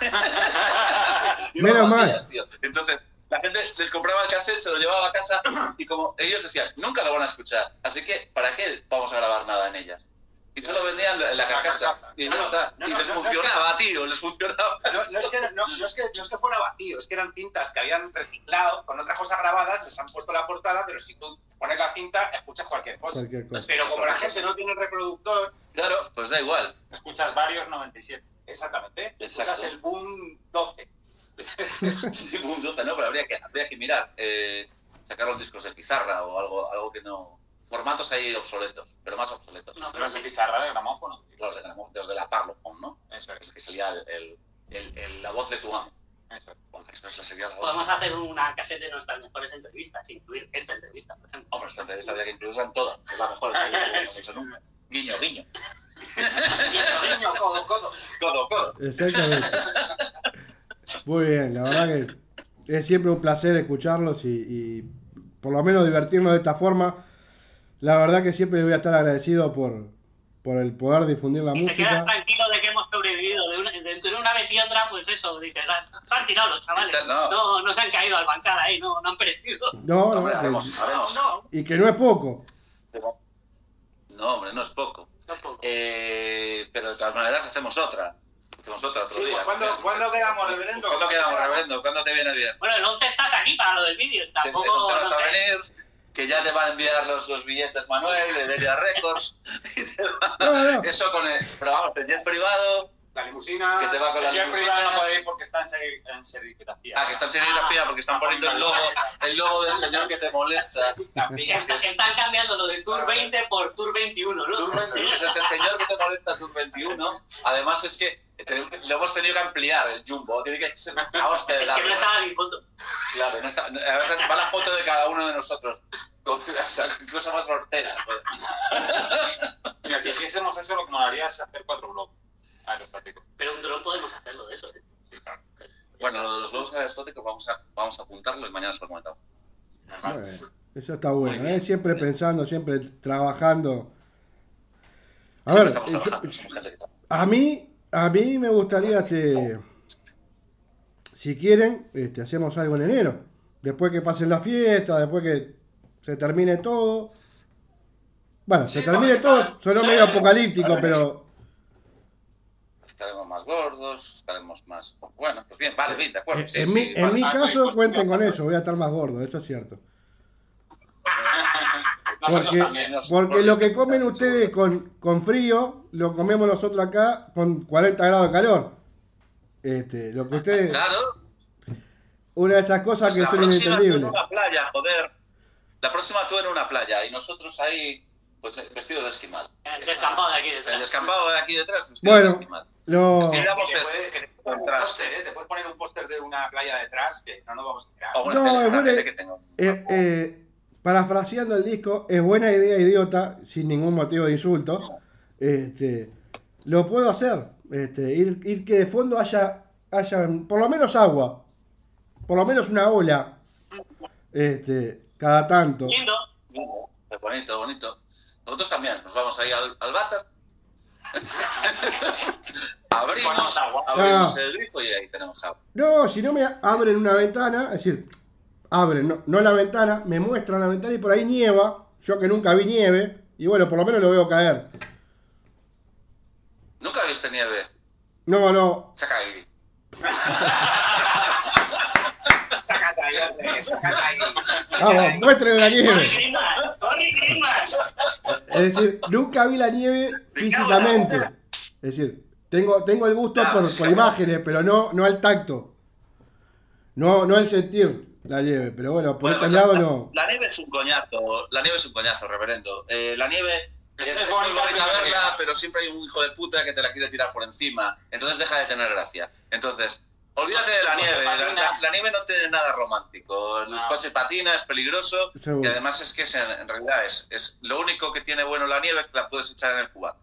[LAUGHS] Iban Menos vacías, mal. tío. Entonces, la gente les compraba el cassette, se lo llevaba a casa y como ellos decían, nunca lo van a escuchar, así que ¿para qué vamos a grabar nada en ellas? Y solo vendían la, la carcasa. carcasa. Y, No, no, está. no, y les funcionaba, tío, les funcionaba. No, no es que, no, no es que, no es que fuera vacío, es que eran cintas que habían reciclado con otras cosas grabadas, les han puesto la portada, pero si tú pones la cinta, escuchas cualquier cosa. Cualquier cosa. Pero como la gente no tiene reproductor, Claro, pues da igual. Escuchas varios 97. exactamente, Exacto. escuchas el boom 12. [LAUGHS] Sí, un 12, no, pero habría que, habría que mirar, eh, sacar los discos de pizarra o algo, algo que no... Formatos ahí obsoletos, pero más obsoletos. No, Pero es de pizarra de gramófono. Los de la, los de la Parlophone, ¿no? Eso Es que salía el, el- el- el- la voz de tu amo. Eso es. Bueno, eso sería la voz. Podemos hacer una cassette de nuestras mejores entrevistas, incluir esta entrevista, por ejemplo. Hombre, esta entrevista habría que incluirla en todas. Es la mejor entrevista que hemos hecho nunca. [LAUGHS] Guiño, guiño. [LAUGHS] Guiño, guiño, codo, codo. codo codo. Exactamente. Muy bien, la verdad que es siempre un placer escucharlos y, y por lo menos divertirnos de esta forma. La verdad que siempre voy a estar agradecido por, por el poder difundir la Y te quedas música. tranquilo de que hemos sobrevivido. De una, de entre una vez y otra, pues eso, dices, "Ah, se han tirado los chavales. No. No, no se han caído al bancal ahí, no, no han perecido. [LAUGHS] No, no, Hombre, que- haremos, haremos. No, y que no es poco. No, hombre, no es poco. Eh, pero de todas maneras hacemos otra. Otra otro Sí, día. pues, ¿cuándo- cuándo quedamos, reverendo? ¿Cuándo quedamos, reverendo? ¿Cuándo te viene bien? Bueno, el 11 estás aquí para lo del vídeo, tampoco. vas no a venir, que ya te van a enviar los, los billetes Manuel de Delia Records. [LAUGHS] y te va- No, no. Eso con el. Pero vamos, el jet privado, La limusina. que te va con la limusina. privado no puede ir porque está en, seri- en serigrafía. Ah, que está en serigrafía porque están poniendo el logo, el logo del señor que te molesta. Está- están cambiando lo de Tour 20 por Tour 21, ¿no? Tour 21, ese es el señor que te molesta Tour 21. Además es que lo hemos tenido que ampliar el jumbo. Tiene que ser una hostia de Es que no estaba mi foto. Claro, no está, va la foto de cada uno de nosotros. O sea, incluso más hortera. pues. Mira, si hiciésemos eso, lo que molaría es hacer cuatro blogs. A ver, os platico. Pero un dron podemos hacerlo de eso. ¿eh? Bueno, lo de los globos aerostáticos vamos a, vamos a apuntarlo y mañana se lo comentamos. Eso está bueno, ¿eh? siempre pensando, siempre trabajando. A ver, yo- que trabaja. a mí, a mí me gustaría, este, si quieren, este, hacemos algo en enero. Después que pasen la fiesta, después que se termine todo. Bueno, se termine todo, suena medio apocalíptico, pero gordos, estaremos más... Bueno, pues bien, vale, bien, de acuerdo. en, sí, en sí, mi, en vale. mi Ah, caso pues, cuenten pues, con eso, voy a estar más gordo, eso es cierto. [LAUGHS] Porque, lo que nos- comen ustedes con, con frío, lo comemos nosotros acá con 40 grados de calor. Este, lo que ustedes, [LAUGHS] Claro, una de esas cosas pues que la son próxima tú en inentendibles. una playa, joder. La próxima tú en una playa y nosotros ahí, pues vestidos de esquimal. El descampado de aquí El detrás. descampado de aquí detrás, vestido de Bueno, esquimal. lo, Sí, Que vamos te a- puede- que te puedes poner un póster, ¿eh? Te puedes poner un póster de una playa detrás que no nos vamos a. O una No, tele, es una buena- tele que tengo. eh, eh, parafraseando el disco, es buena idea idiota, sin ningún motivo de insulto. Este, lo puedo hacer. Este, ir, ir que de fondo haya, haya por lo menos agua, por lo menos una ola, este, cada tanto. Lindo. Es bonito, bonito. Nosotros también, nos vamos ahí al, al váter. [LAUGHS] abrimos, agua. abrimos Ah. el grifo y ahí tenemos agua. No, si no me abren una ventana, es decir, abren, no, no la ventana, me muestran la ventana y por ahí nieva, yo que nunca vi nieve, y bueno, por lo menos lo veo caer. ¿Nunca viste nieve? No, no, Saca ahí. [LAUGHS] Vamos, muéstrenme la nieve. Es decir, nunca vi la nieve físicamente. Es decir, tengo, tengo el gusto Ah, por, por imágenes, pero no, no al tacto. No, no al sentir la nieve, pero bueno, por Bueno, este pues, lado la- no. La nieve es un coñazo, la nieve es un coñazo, reverendo. Eh, la nieve es, Es es muy bonita, verla, pero siempre hay un hijo de puta que te la quiere tirar por encima. Entonces deja de tener gracia. Entonces, olvídate de la nieve. La, patina. la- la nieve no tiene nada romántico. El No. coche patina, es peligroso. Seguro. Y además es que es, en, realidad es, es lo único que tiene bueno la nieve es que la puedes echar en el cubata.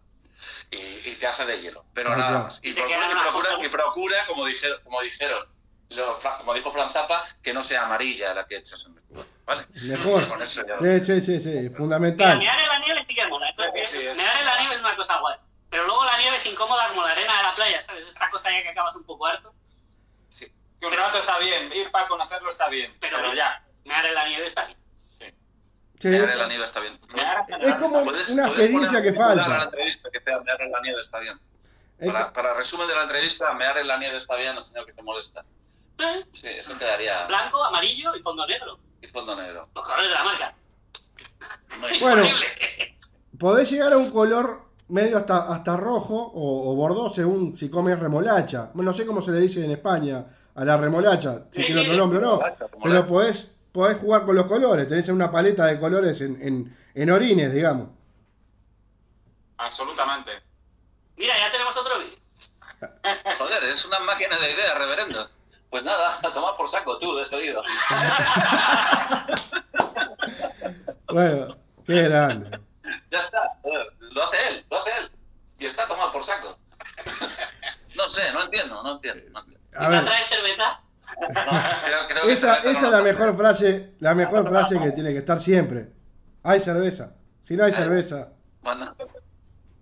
Y, y te hace de hielo, pero Ah, nada más. Y procura, queda y una procura, foto. y procura, como dijeron, como dijeron, lo- como dijo Fran Zappa, que no sea amarilla la que echas en el cubata. ¿Vale? Mejor. Con eso ya- Sí, sí, sí, sí, Mira, fundamental. mear en la nieve sí que mola. ¿no? Sí, sí, es- Mear en la nieve es una cosa guay. Pero luego la nieve es incómoda como la arena de la playa, ¿sabes? Esta cosa ya que acabas un poco harto. Sí. Que un rato está bien, ir para conocerlo está bien, Pero, pero, ya. Mear en la nieve está bien. Sí. Mear en la nieve está bien. Es como Puedes- una puedes experiencia que falta. la entrevista que sea mear en la nieve está bien. Para, que- para resumen de la entrevista, mear en la nieve está bien, el señor que te molesta. ¿Eh? Sí, eso quedaría. Blanco, amarillo y fondo negro. Y fondo negro. Los colores de la marca. Muy. [LAUGHS] Bueno. Podés llegar a un color medio hasta, hasta rojo o, o bordó según si comes remolacha. Bueno, no sé cómo se le dice en España a la remolacha, si Sí, tiene otro nombre o no. Pero podés, podés jugar con los colores, tenés una paleta de colores en, en, en orines, digamos. Absolutamente. Mira, ya tenemos otro. [LAUGHS] Joder, es una máquina de ideas, reverendo. Pues nada, a tomar por saco tú, despedido. [LAUGHS] Bueno, qué grande. Ya está, joder, lo hace él, lo hace él. Y está tomado por saco. [LAUGHS] sé, no entiendo, no entiendo. No entiendo. A ¿Y ver, para traer cerveza? No, creo- creo que esa, cerveza esa no es la mejor frase, la mejor frase que tiene que estar siempre. Hay cerveza. Si no hay cerveza, Bueno.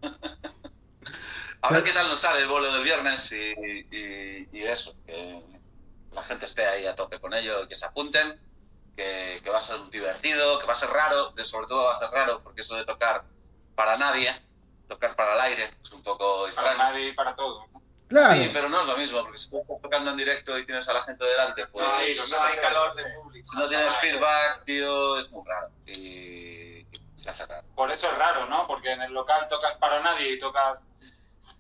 [LAUGHS] A ver qué tal nos sale el vuelo del viernes y, y- y eso, que la gente esté ahí a tope con ello, que se apunten, que, que va a ser divertido, que va a ser raro, sobre todo va a ser raro, porque eso de tocar para nadie, tocar para el aire, es un poco Para nadie y para todo. Claro. Sí, pero no es lo mismo, porque si tú estás tocando en directo y tienes a la gente delante, pues Sí, sí, no hay calor de público. si no tienes feedback, tío, es muy raro. Y, y se hace raro. Por eso es raro, ¿no? Porque en el local tocas para nadie y tocas.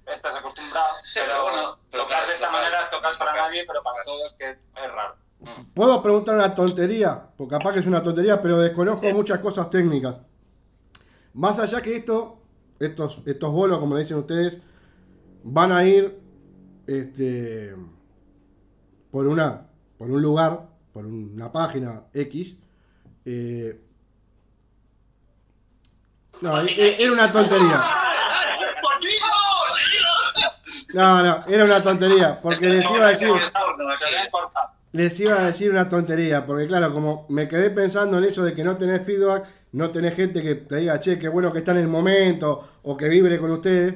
Estás acostumbrado. Sí, pero, pero bueno, pero tocar claro, de es esta local, manera es tocar para local. nadie, pero para todos que es raro. Mm. ¿Puedo preguntar una tontería? Porque capaz que es una tontería, pero desconozco muchas cosas técnicas. Más allá que esto, estos, estos bolos, como dicen ustedes, van a ir este, por, una, por un lugar, por una página X. eh, no, e- era una tontería. [LAUGHS] No, no, era una tontería. Porque les iba a decir. Les iba a decir una tontería, porque claro, como me quedé pensando en eso de que no tenés feedback, no tenés gente que te diga, che, qué bueno que está en el momento, o que vibre con ustedes.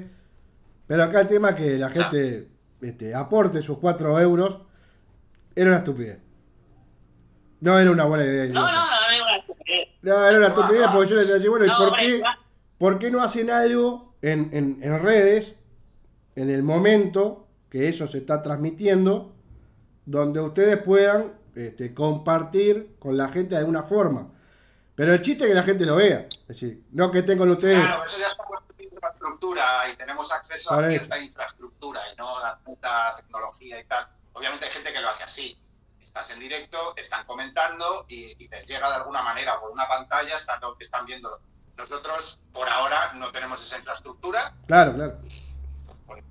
Pero acá el tema es que la gente este, aporte sus 4 euros era una estupidez. No era una buena idea. No, no, no, no hay una estupidez. No, era una estupidez porque yo les decía, bueno, ¿y por hombre, qué, va. por qué no hacen algo en, en, en redes, en el momento que eso se está transmitiendo, donde ustedes puedan este, compartir con la gente de alguna forma? Pero el chiste es que la gente lo vea. Es decir, no que estén con ustedes. Claro, eso ya en y tenemos acceso a cierta infraestructura y no a tanta tecnología y tal. Obviamente hay gente que lo hace así. Estás en directo, están comentando y, y les llega de alguna manera por una pantalla, están, están viéndolo. Nosotros, por ahora, no tenemos esa infraestructura. Claro, claro. Por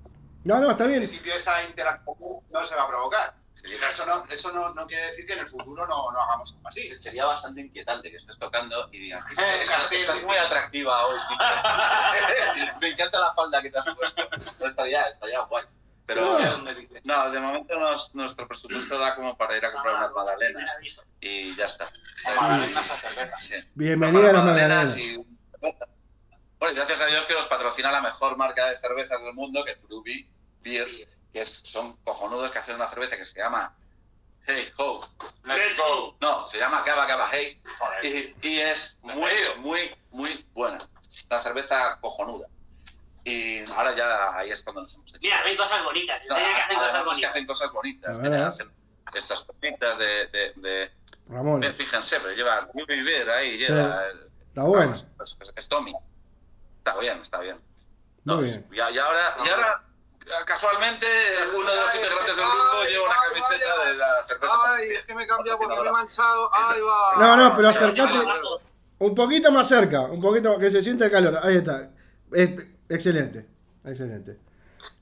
No, no, está en bien. principio, esa interacción no se va a provocar. Sí. Eso no, eso no, no quiere decir que en el futuro no, no hagamos algo así. Sí, sería bastante inquietante que estés tocando y digas, Eh, [LAUGHS] estás, muy atractiva hoy. tío". [LAUGHS] Me encanta la falda que te has puesto. No, estaría, estaría guay. Pero No. de momento nos- nuestro presupuesto da como para ir a comprar unas magdalenas y ya está. Magdalenas a cerveza. Sí. Bienvenida a las Magdalenas y- Bueno, gracias a Dios que nos patrocina la mejor marca de cervezas del mundo, que es Groovy Beer, que es- son cojonudos que hacen una cerveza que se llama Hey Ho. Let's go. No, se llama Cava Cava Hey. Y, y es muy, muy, muy buena. Una cerveza cojonuda. Y ahora ya ahí es cuando nos hemos hecho. Mira, hacen cosas bonitas. No, que hacen cosas es que bonitas. hacen cosas bonitas. Que hacen estas cositas de, de, de- Ramón, Fíjense, pero lleva Beer ahí, lleva... el- está bueno. Es, es- es Tommy. Está bien, está bien. Muy No, bien. Y, y ahora, y ahora, casualmente, uno de los integrantes del grupo lleva una camiseta de la cerveza. Ay, es que me he cambiado porque me he manchado. Ay, va. No, no, pero Pero acercate un poquito más cerca, un poquito que se siente el calor. Ahí está. Es- excelente, excelente.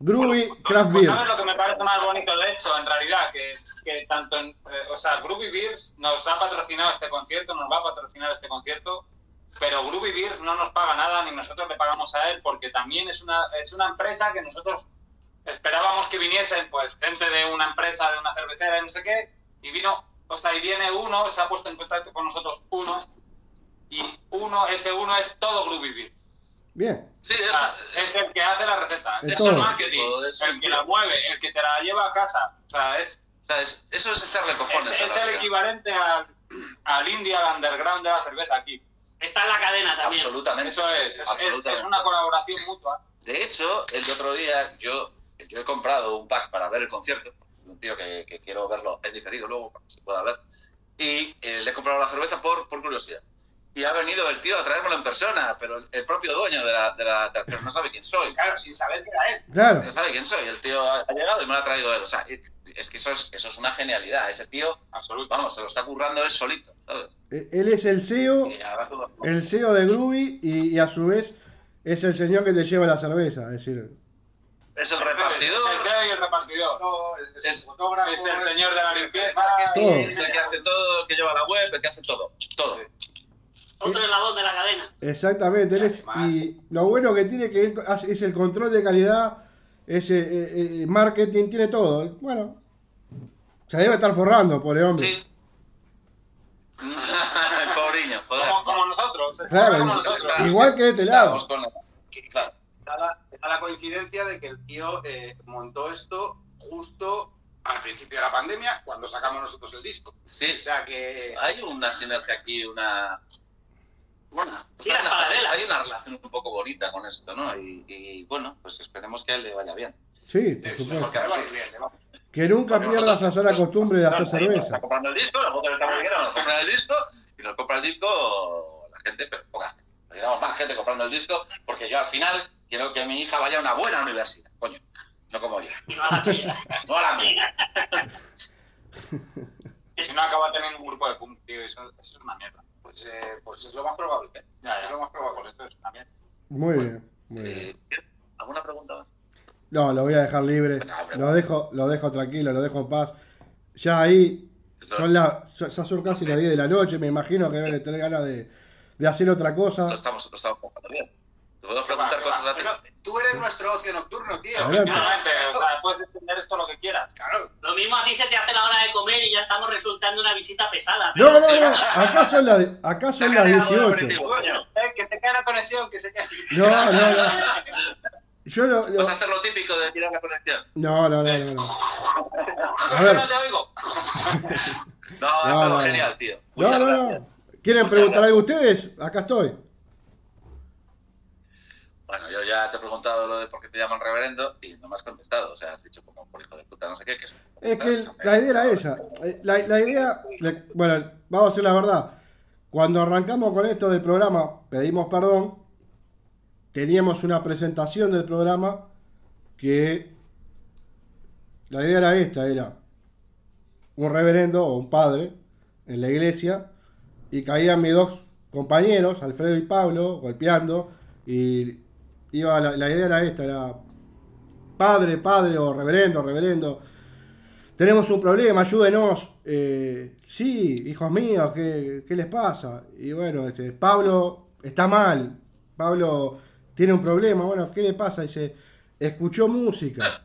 Groovy Craft Pues Beer. ¿Sabes lo que me parece más bonito de esto, en realidad? Que, que tanto, en, eh, o sea, Groovy Beers nos ha patrocinado este concierto, nos va a patrocinar este concierto, pero Groovy Beers no nos paga nada, ni nosotros le pagamos a él, porque también es una, es una empresa que nosotros esperábamos que viniesen, pues, gente de una empresa, de una cervecera, y no sé qué, y vino, o sea, y viene uno, se ha puesto en contacto con nosotros uno, y uno, ese uno es todo Groovy Beers. Bien. Sí, es, Ah, es el que hace la receta, Es es todo. el marketing, el que la mueve, el que te la lleva a casa. O sea, es, o sea, es- eso es echarle cojones. es, a es la el vida. equivalente al, al indie, al underground de la cerveza aquí. Está en la cadena también. Absolutamente. Eso es, es, es- absolutamente. es una colaboración mutua. De hecho, el otro día yo, yo he comprado un pack para ver el concierto. Un tío que, que quiero verlo en diferido luego, cuando se pueda ver. Y eh, le he comprado la cerveza por, por curiosidad. Y ha venido el tío a traérmelo en persona, pero el, el propio dueño de la, de la de la- pero no sabe quién soy. Claro, sin saber que era él. Claro. No sabe quién soy. El tío ha, ha llegado y me lo ha traído él. O sea, es que eso es, eso es una genialidad. Ese tío, Absoluto. vamos, se lo está currando él solito. ¿sabes? E- Él es el CEO, el CEO de Groovy y, y a su vez es el señor que te lleva la cerveza. Es decir, Es el El repartidor. CEO y el repartidor. No, el, el Es- fotógrafo, es el señor de la limpieza. Es el que hace todo, el que lleva la web, el que hace todo. Todo. Otro eslabón de la cadena. exactamente. Es, y lo bueno que tiene que es el control de calidad ese eh, eh, marketing, tiene todo. Bueno, se debe estar forrando, pobre hombre. Sí. [LAUGHS] Pobriño, joder. Como, como nosotros. eh, Claro, como nosotros. igual que de este lado. Estamos con la- Claro. Da la, coincidencia de que el tío eh, montó esto justo al principio de la pandemia, cuando sacamos nosotros el disco. Sí, O sea que hay una sinergia aquí, una. Bueno, pues hay, una, hay una relación un poco bonita con esto, ¿no? Y, y, bueno, pues esperemos que a él le vaya bien. Sí, por es supuesto. que a nosotros. Que nunca Porque pierdas nosotros- la costumbre de hacer nos cerveza. Está comprando el disco, nosotros estamos aquí, nos compran el disco, y nos compra el disco la gente, pero poca. Digamos, más gente comprando el disco, porque yo al final quiero que mi hija vaya a una buena universidad, coño. No como yo. Y no a la tuya. [LAUGHS] No a la mía. Si [LAUGHS] no acaba teniendo un grupo de punk, tío, eso, eso es una mierda. Pues, eh, pues es lo más probable. ¿eh? Ya, Es lo más probable. Eso es una mierda. Muy bien, muy bien. Eh, ¿Alguna pregunta más? No, lo voy a dejar libre. Lo dejo, lo dejo tranquilo, lo dejo en paz. Ya ahí son las, ya son casi las 10 de la noche. Me imagino que deben de tener ganas de, de hacer otra cosa. Lo estamos, lo estamos pasando bien. ¿Te puedo preguntar Va, va. cosas a ti? Bueno, tú eres nuestro ocio nocturno, tío. Efectivamente, o sea, puedes entender esto lo que quieras. Claro. Lo mismo a ti se te hace la hora de comer y ya estamos resultando una visita pesada. No, no, no. Acá son las, acá son las 18. Coño, eh, que te cae la conexión, que se cae. No, no, no. Yo lo, lo- ¿Vas a hacer lo típico de tirar la conexión? No, no, no, no. no. [LAUGHS] A Yo ver. no te oigo. No, No, no, genial, tío. No, Muchas no, gracias. no. ¿Quieren Muchas preguntar gracias. algo ustedes? Acá estoy. Bueno, yo ya te he preguntado lo de por qué te llaman reverendo y no me has contestado. O sea, has dicho como por hijo de puta, no sé qué. Que es, Es que el- la idea era esa. Eh, La, la idea, bueno, vamos a decir la verdad. Cuando arrancamos con esto del programa, pedimos perdón. Teníamos una presentación del programa que la idea era esta, era un reverendo o un padre en la iglesia y caían mis dos compañeros, Alfredo y Pablo, golpeando y iba la, la idea era esta, era padre, padre o reverendo, reverendo, tenemos un problema, ayúdenos. Eh, sí, hijos míos, ¿qué, qué les pasa? Y bueno, este, Pablo está mal, Pablo tiene un problema, bueno, ¿qué le pasa? Dice, escuchó música.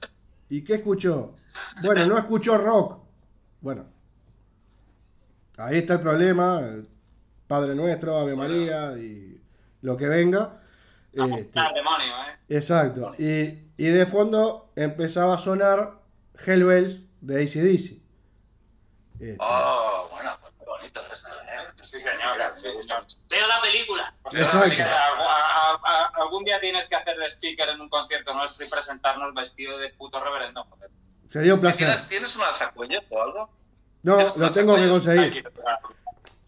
¿Y qué escuchó? Bueno, no escuchó rock. Bueno, ahí está el problema, Padre Nuestro, Ave María y lo que venga. Este, Ah, demonio, ¿eh? Exacto. Y, y de fondo empezaba a sonar Hellbells de ACDC. Este, Oh, bueno, pues qué bonito esto, ¿eh? Sí, señor. Sí, señor. Veo la película. Exacto. A- a- a- algún día tienes que hacer de speaker en un concierto nuestro y presentarnos vestido de puto reverendo. Joder. Sería un placer. ¿Tienes, ¿Tienes un alzacuellos o algo? No, lo tengo que conseguir.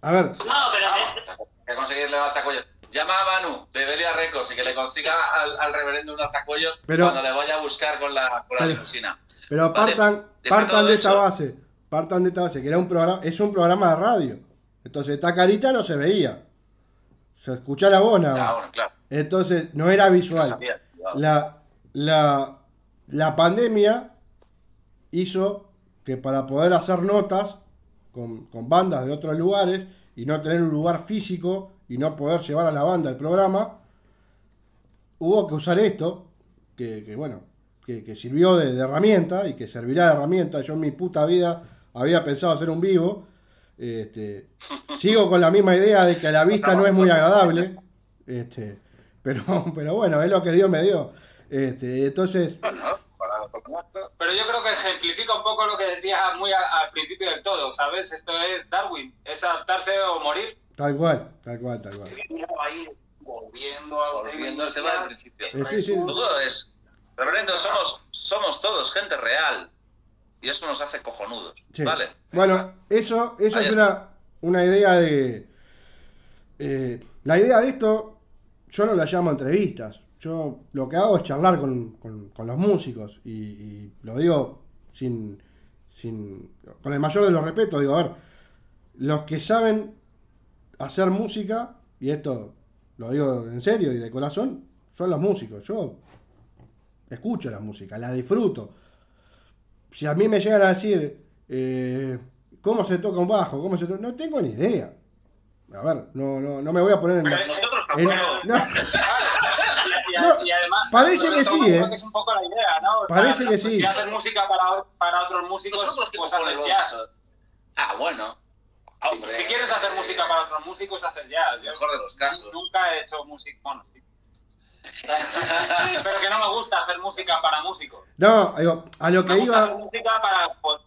A ver, No, pero Hay que conseguirle alzacuellos. Llama a Manu de Delia Records y que le consiga al, al reverendo un alzacuellos Pero- cuando le vaya a buscar con la, con la Pero- limusina. pero Vale, partan, todo de esta base. Partan de esta base, que era un programa, es un programa de radio. Entonces esta carita no se veía. Se escucha la voz nada Ah, bueno, claro. Entonces no era No visual. La, la, la pandemia hizo que para poder hacer notas con, con bandas de otros lugares y no tener un lugar físico y no poder llevar a la banda el programa, hubo que usar esto, que, bueno, que, sirvió de, herramienta y que servirá de herramienta. Yo en mi puta vida había pensado hacer un vivo. Este, sigo con la misma idea de que a la vista no es muy agradable. Este, pero, [LAUGHS] pero bueno, es lo que Dios me dio. Este, entonces, Pero yo creo que ejemplifica un poco lo que decía muy a- al principio del todo, ¿sabes? Esto es Darwin, es adaptarse o morir. Tal cual, tal cual, tal cual. ahí volviendo al Volviendo al tema del principio. Eh, sí, sí. Todo es. Reverendo, somos, somos todos gente real. Y eso nos hace cojonudos. Sí. ¿Vale? Bueno, eso, eso Ahí es una, una idea de... eh, la idea de esto, yo no la llamo entrevistas. Yo lo que hago es charlar con, con- con los músicos. Y, y lo digo sin, sin... Con el mayor de los respetos. Digo, a ver, los que saben hacer música, y esto lo digo en serio y de corazón, son los músicos. Yo escucho la música, la disfruto si a mí me llegan a decir eh, cómo se toca un bajo, cómo se toca, no tengo ni idea. A ver, no, no, no me voy a poner en Pero la- Nosotros en- tampoco. no, [LAUGHS] No, y además, parece que sí, ¿eh? que es un poco la idea, ¿no? Parece que pues, sí. Si haces música para, para otros músicos, Nosotros pues haces jazz. Ah, bueno. Hombre, Si quieres hacer música para otros músicos, haces Yo mejor de los casos. Nunca he hecho música, bueno, sí. [LAUGHS] Pero que no me gusta hacer música para músicos. No, digo, a lo que Me gusta hacer iba, música para, pues,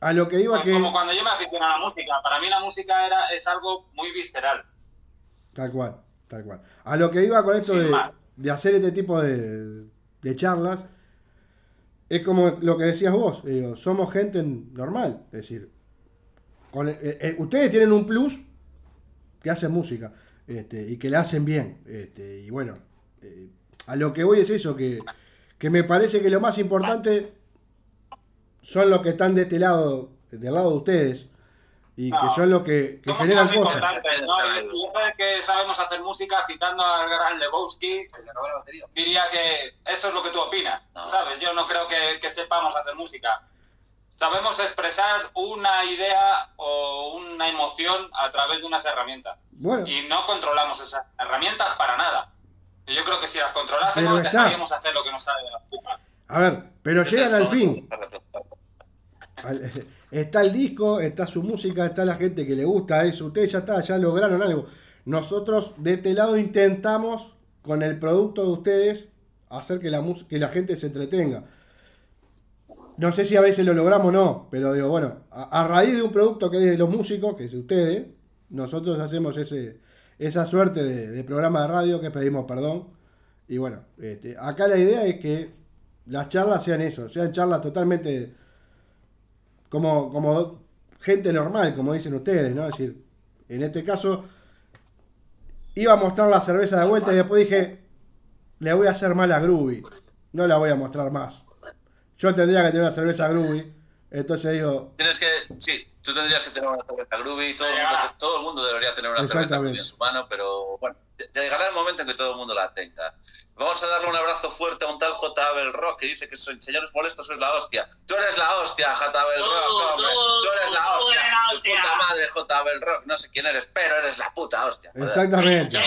a lo que iba que... como cuando yo me aficioné a la música. Para mí la música era, es algo muy visceral. Tal cual, tal cual. A lo que iba con esto de, de hacer este tipo de, de charlas, es como lo que decías vos, digo, somos gente normal, es decir, con, eh, eh, ustedes tienen un plus que hacen música este, y que la hacen bien. Este, y bueno, eh, a lo que voy es eso, que, que me parece que lo más importante son los que están de este lado, del lado de ustedes, y que son los que, generan cosas. ¿no? Y y eso de que sabemos hacer música, citando al gran Lebowski, diría que eso es lo que tú opinas, No. ¿sabes? Yo no creo que, que sepamos hacer música. Sabemos expresar una idea o una emoción a través de unas herramientas. Bueno, Y no controlamos esas herramientas para nada. Yo creo que si las controlásemos, dejaríamos hacer lo que nos sale de la puta. a ver, pero llegan al fin. [LAUGHS] Está el disco, está su música, está la gente que le gusta eso. Ustedes ya está, ya lograron algo. Nosotros de este lado intentamos con el producto de ustedes hacer que la, que la gente se entretenga. No sé si a veces lo logramos o no, pero digo, bueno, a, raíz de un producto que es de los músicos, que es de ustedes, nosotros hacemos ese, esa suerte de, de programa de radio que pedimos perdón. Y bueno, este, acá la idea es que las charlas sean eso, sean charlas totalmente como, como gente normal, como dicen ustedes, ¿no? Es decir, en este caso, iba a mostrar la cerveza de vuelta y después dije, le voy a hacer mal a Groovy, no la voy a mostrar más. Yo tendría que tener una cerveza Groovy, entonces digo, Tienes que, sí, tú tendrías que tener una cerveza groovy, todo, el mundo, todo el mundo debería tener una cerveza groovy en su mano, pero bueno, llegará el momento en que todo el mundo la tenga. Vamos a darle un abrazo fuerte a un tal J. Abel Rock que dice que soy, señores molestos, sois la hostia. Tú eres la hostia, J. Abel Rock, hombre. tú, Tú eres la tú hostia. eres la Tu puta madre, J. Abel Rock. No sé quién eres, pero eres la puta hostia. joder. exactamente.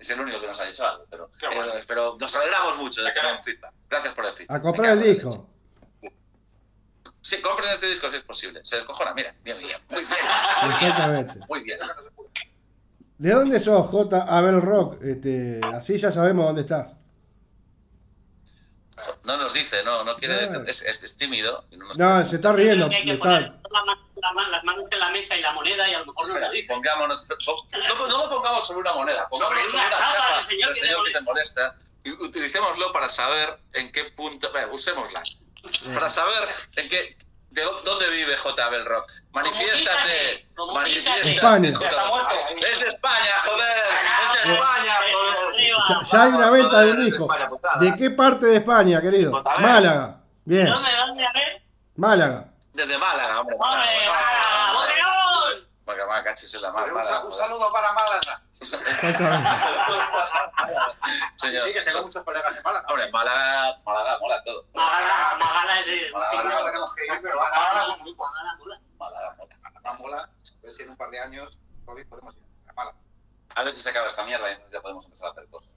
No. Es, el único que nos ha dicho algo, pero, Qué bueno. eh, pero nos alegramos mucho de tener un feedback. Gracias por el feedback. A comprar el disco. Sí, compren este disco si es posible. Se descojona, mira, bien, bien. Muy bien. Muy bien. Exactamente. Muy bien. ¿De dónde sos, J. Abel Rock? Este, así ya sabemos dónde estás. No nos dice, no, no quiere No. decir. Es, es, es tímido. y no nos No, se está riendo. Que hay que poner la ma- la las manos en la mesa y la moneda y a lo mejor no lo dice. pongámonos. No, no lo pongamos sobre una moneda, pongámoslo Sobre sobre una una chapa chapa del señor del señor te que te molesta y utilicémoslo para saber en qué punto. Bueno, usémosla. Para saber en qué. ¿De dó- dónde vive J. Abel Rock? Manifiéstate. Manifiéstate. España. J. Es España, joder. Es España, joder. Ya, ya hay una venta de un disco. ¿De qué parte de España, querido? Málaga. Bien, ¿Dónde, dónde? A ver. Málaga. Desde Málaga, hombre. ¡Hombre, Málaga! Porque va, cachis en la Málaga, un saludo para Málaga. Exactamente. [LAUGHS] Señor. Sí, que tengo muchos colegas en Málaga. Hombre, Málaga, Málaga, mola todo. Magala, Magala es. Málaga, Málaga tenemos que ir, pero Málaga Málaga es un grupo. Magala, mola. Málaga, mola. Málaga mola. A ver si en un par de años podemos ir a Málaga. A ver si se acaba esta mierda y ya podemos empezar a hacer cosas.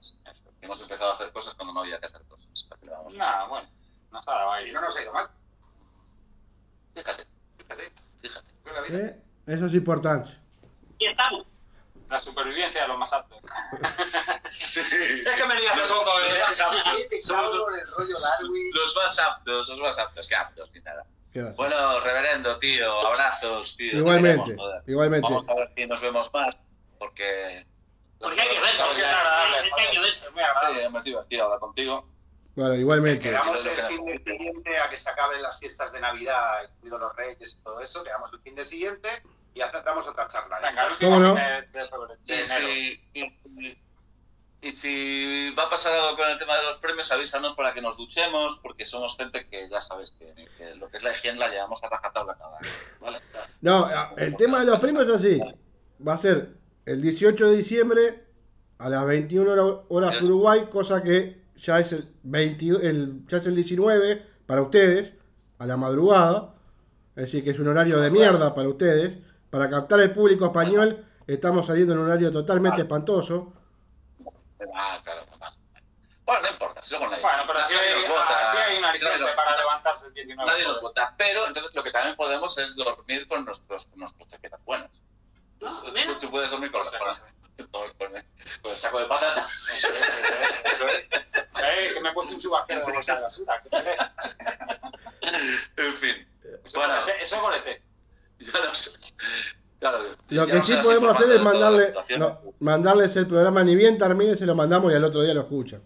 Hemos empezado a hacer cosas cuando no había que hacer cosas. ¿Para qué le vamos Nah, bueno, no se ha dado Y ahí. no nos ha ido mal. Fíjate, Fíjate, fíjate. Eh, Eso es importante. Y estamos. La supervivencia de los más aptos. Sí. [LAUGHS] Es que me lías un poco, Darwin. Los más aptos, los más aptos, que aptos, ni nada. Bueno, reverendo, tío, abrazos, tío. te Igualmente, igualmente. Vamos a ver si nos vemos más, porque... Porque hay que verse. Porque es agradable, hay que verse. Muy agradable. Sí, me es divertido hablar contigo. Bueno, igualmente. Quedamos Lo que el fin de siguiente a que se acaben las fiestas de Navidad, incluidos los Reyes y todo eso. Quedamos el fin de siguiente y aceptamos otra charla. Venga, el ¿Cómo último no? de, de Y si, y, y si va a pasar algo con el tema de los premios, avísanos para que nos duchemos, porque somos gente que ya sabes que, que lo que es la higiene la llevamos a rajatabla cada año. ¿vale? No, el tema de los premios es así. Va a ser el 18 de diciembre a las 21 hora- horas Uruguay, cosa que ya es el, 22 el- ya es el 19 para ustedes, a la madrugada. Es decir, que es un horario de mierda para ustedes. Para captar el público español, estamos saliendo en un horario totalmente espantoso. Ah, claro, normal. Bueno, no importa, si luego nadie, Bueno, pero si nadie hay, nos vota. así hay una si para vota. levantarse el 19. Nadie nos vota, pero entonces lo que también podemos es dormir con nuestros, con nuestros chaquetas buenas. No, Tú, mira. tú puedes dormir con, con el, con el saco de patatas. [LAUGHS] Eso es. Eh, que me he puesto un chubasquero de bolsa de basura. En fin. Eso Bueno, Eso es golete. ya lo sé. Claro, Lo que sí podemos hacer es mandarle, no, mandarles el programa ni bien termine, se lo mandamos y al otro día lo escuchan.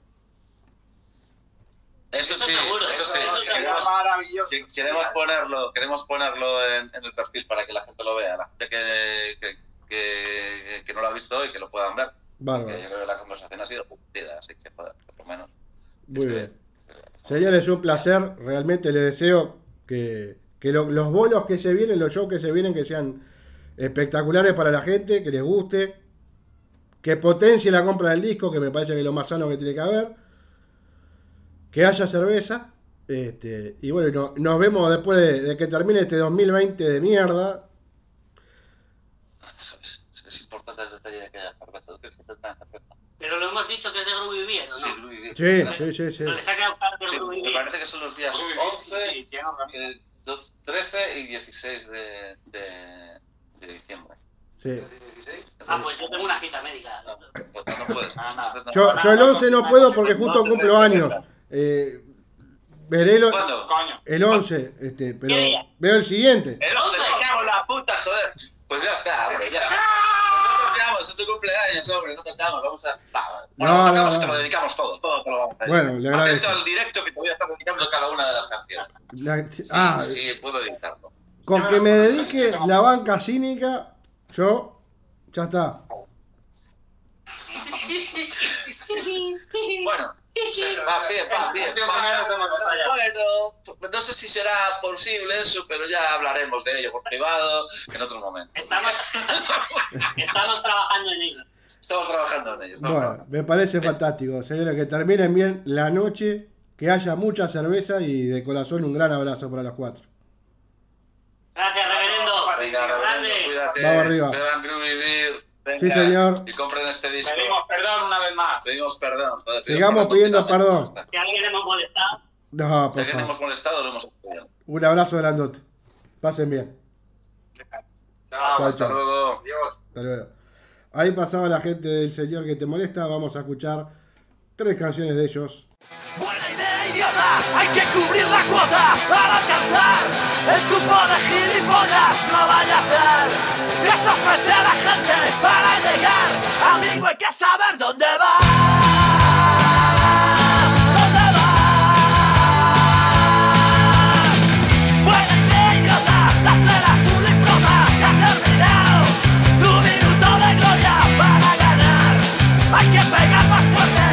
Eso Eso sí, seguro, eso sí. eso Queremos, maravilloso. que- queremos ponerlo, queremos ponerlo en, en el perfil para que la gente lo vea, la gente que, que, que, que no lo ha visto y que lo puedan ver. Bárbaro. yo creo que la conversación ha sido divertida, así que joder, por lo menos. Muy Este, bien. Señores, un placer. Realmente les deseo que, que lo- los bolos que se vienen, los shows que se vienen, que sean espectaculares para la gente, que les guste, que potencie la compra del disco, que me parece que es lo más sano que tiene que haber, que haya cerveza. Este, y bueno, no- nos vemos después de, de que termine este 2020 de mierda. [LAUGHS] es, es importante el detalle de que haya cerveza. ¿Tú crees que te traen cerveza? Pero lo hemos dicho que es de Groovy Beer, ¿o Sí, no? Louis Sí, Vuitton. sí, sí, sí. No quedado claro que es Sí, Groovy me Beer. parece que son los días Uy, 11, sí, eh, 12, 13 y 16 de, de, de diciembre. sí. Ah, pues yo tengo una cita médica. No, pues no. Ah, no- Yo, yo el 11 no puedo porque justo cumplo años. Eh, veré lo- ¿Cuándo? Coño. el 11, este, pero veo el siguiente. El 11, me cago en la puta, joder. Pues ya está, hombre, ya está. No tocamos, es tu cumpleaños, hombre, no tocamos, vamos a... Bueno, No, no, no, tocamos no. y te lo dedicamos todo, todo te lo vamos a dedicar. Bueno, le Atento agradezco. al directo que te voy a estar dedicando cada una de las canciones. La- Sí, ah, sí, puedo editarlo. con que me dedique la banca cínica, yo ya está. Bueno, va bien. Bueno, no sé si será posible eso, pero ya hablaremos de ello por privado en otro momento. Estamos, [LAUGHS] estamos trabajando en ello. Estamos trabajando en ello. Bueno, me parece fantástico, señores, que terminen bien la noche, que haya mucha cerveza y de corazón un gran abrazo para los cuatro. Gracias, reverendo. Venga, Reverendo, cuídate. Vamos arriba. Beban Groovy Beer. Venga, Sí, señor. Y compren este disco. Pedimos perdón una vez más. Pedimos perdón. joder, Sigamos perdón pidiendo perdón. Si alguien hemos molestado, No, Si por alguien hemos molestado, lo hemos hecho. Un abrazo grandote. Pasen bien. Chao. Chao, Hasta chao. luego. Adiós. Hasta luego. Ahí pasaba la gente del señor que te molesta. Vamos a escuchar tres canciones de ellos. Buena idea, idiota, hay que cubrir la cuota para alcanzar el cupo de gilipollas, no vaya a ser que sospeche la gente para llegar. Amigo, hay que saber dónde va. Hay que pegar más fuerte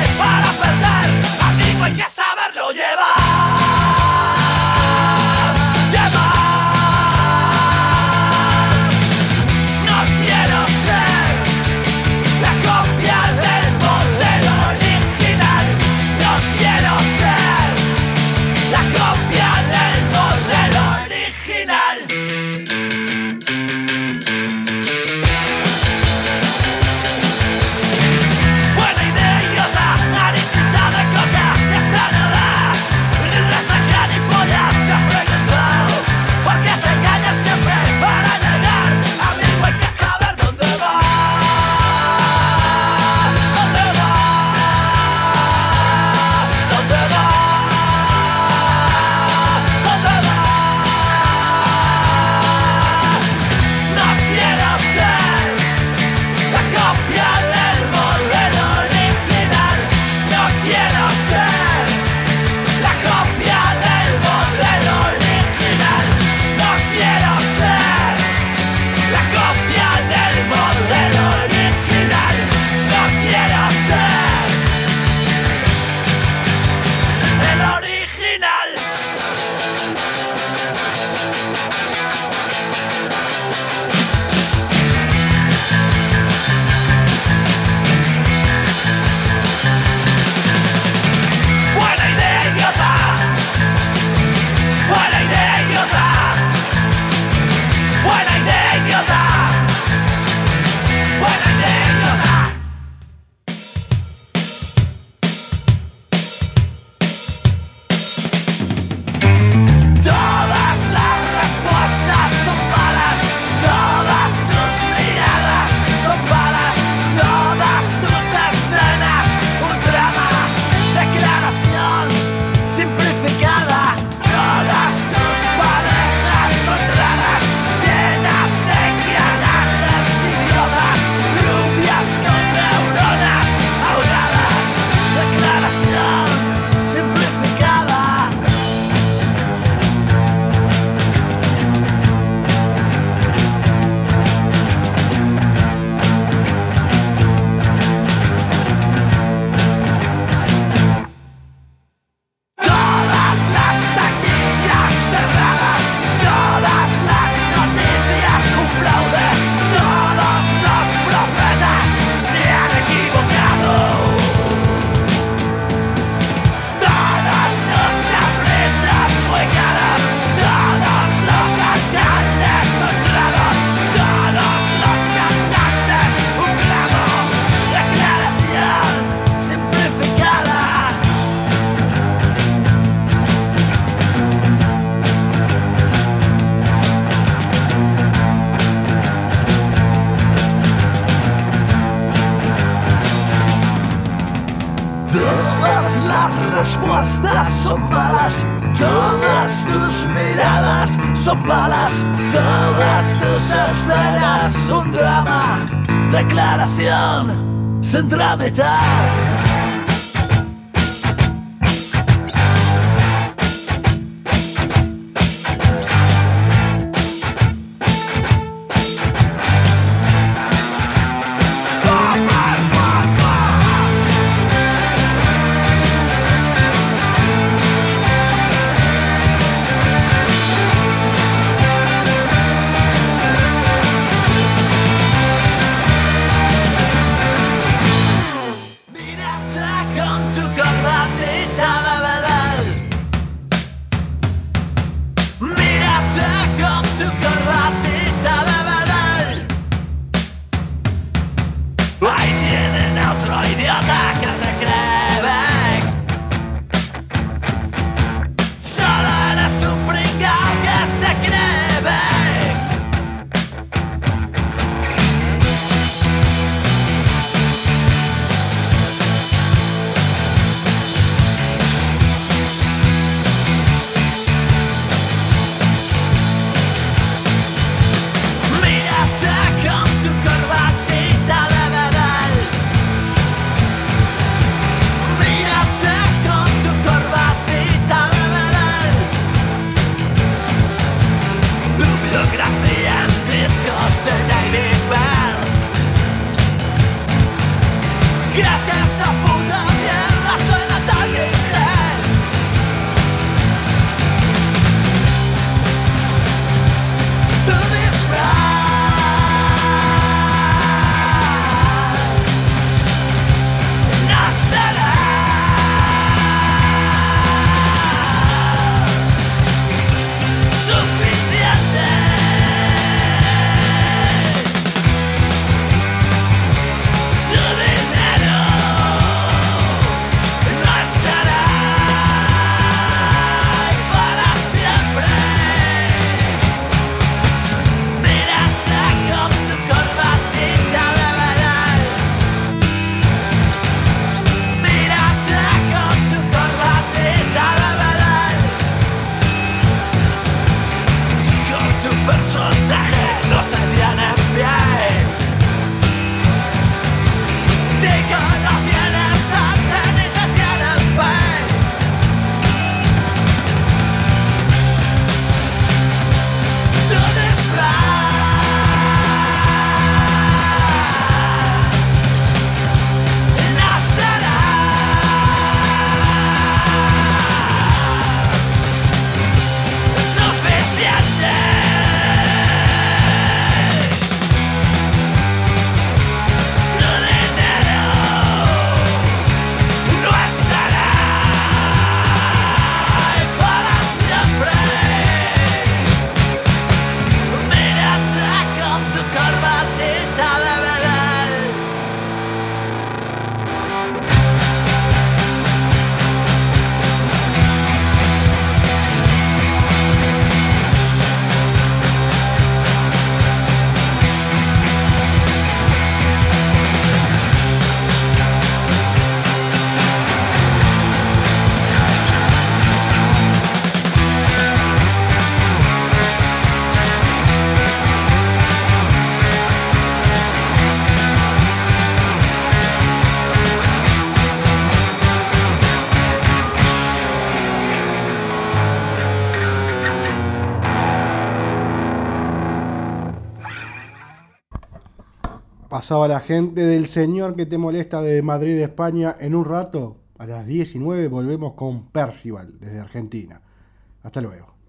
the time. pasaba la gente del señor que te molesta de Madrid, España. En un rato, a las 19, volvemos con Percival desde Argentina. Hasta luego.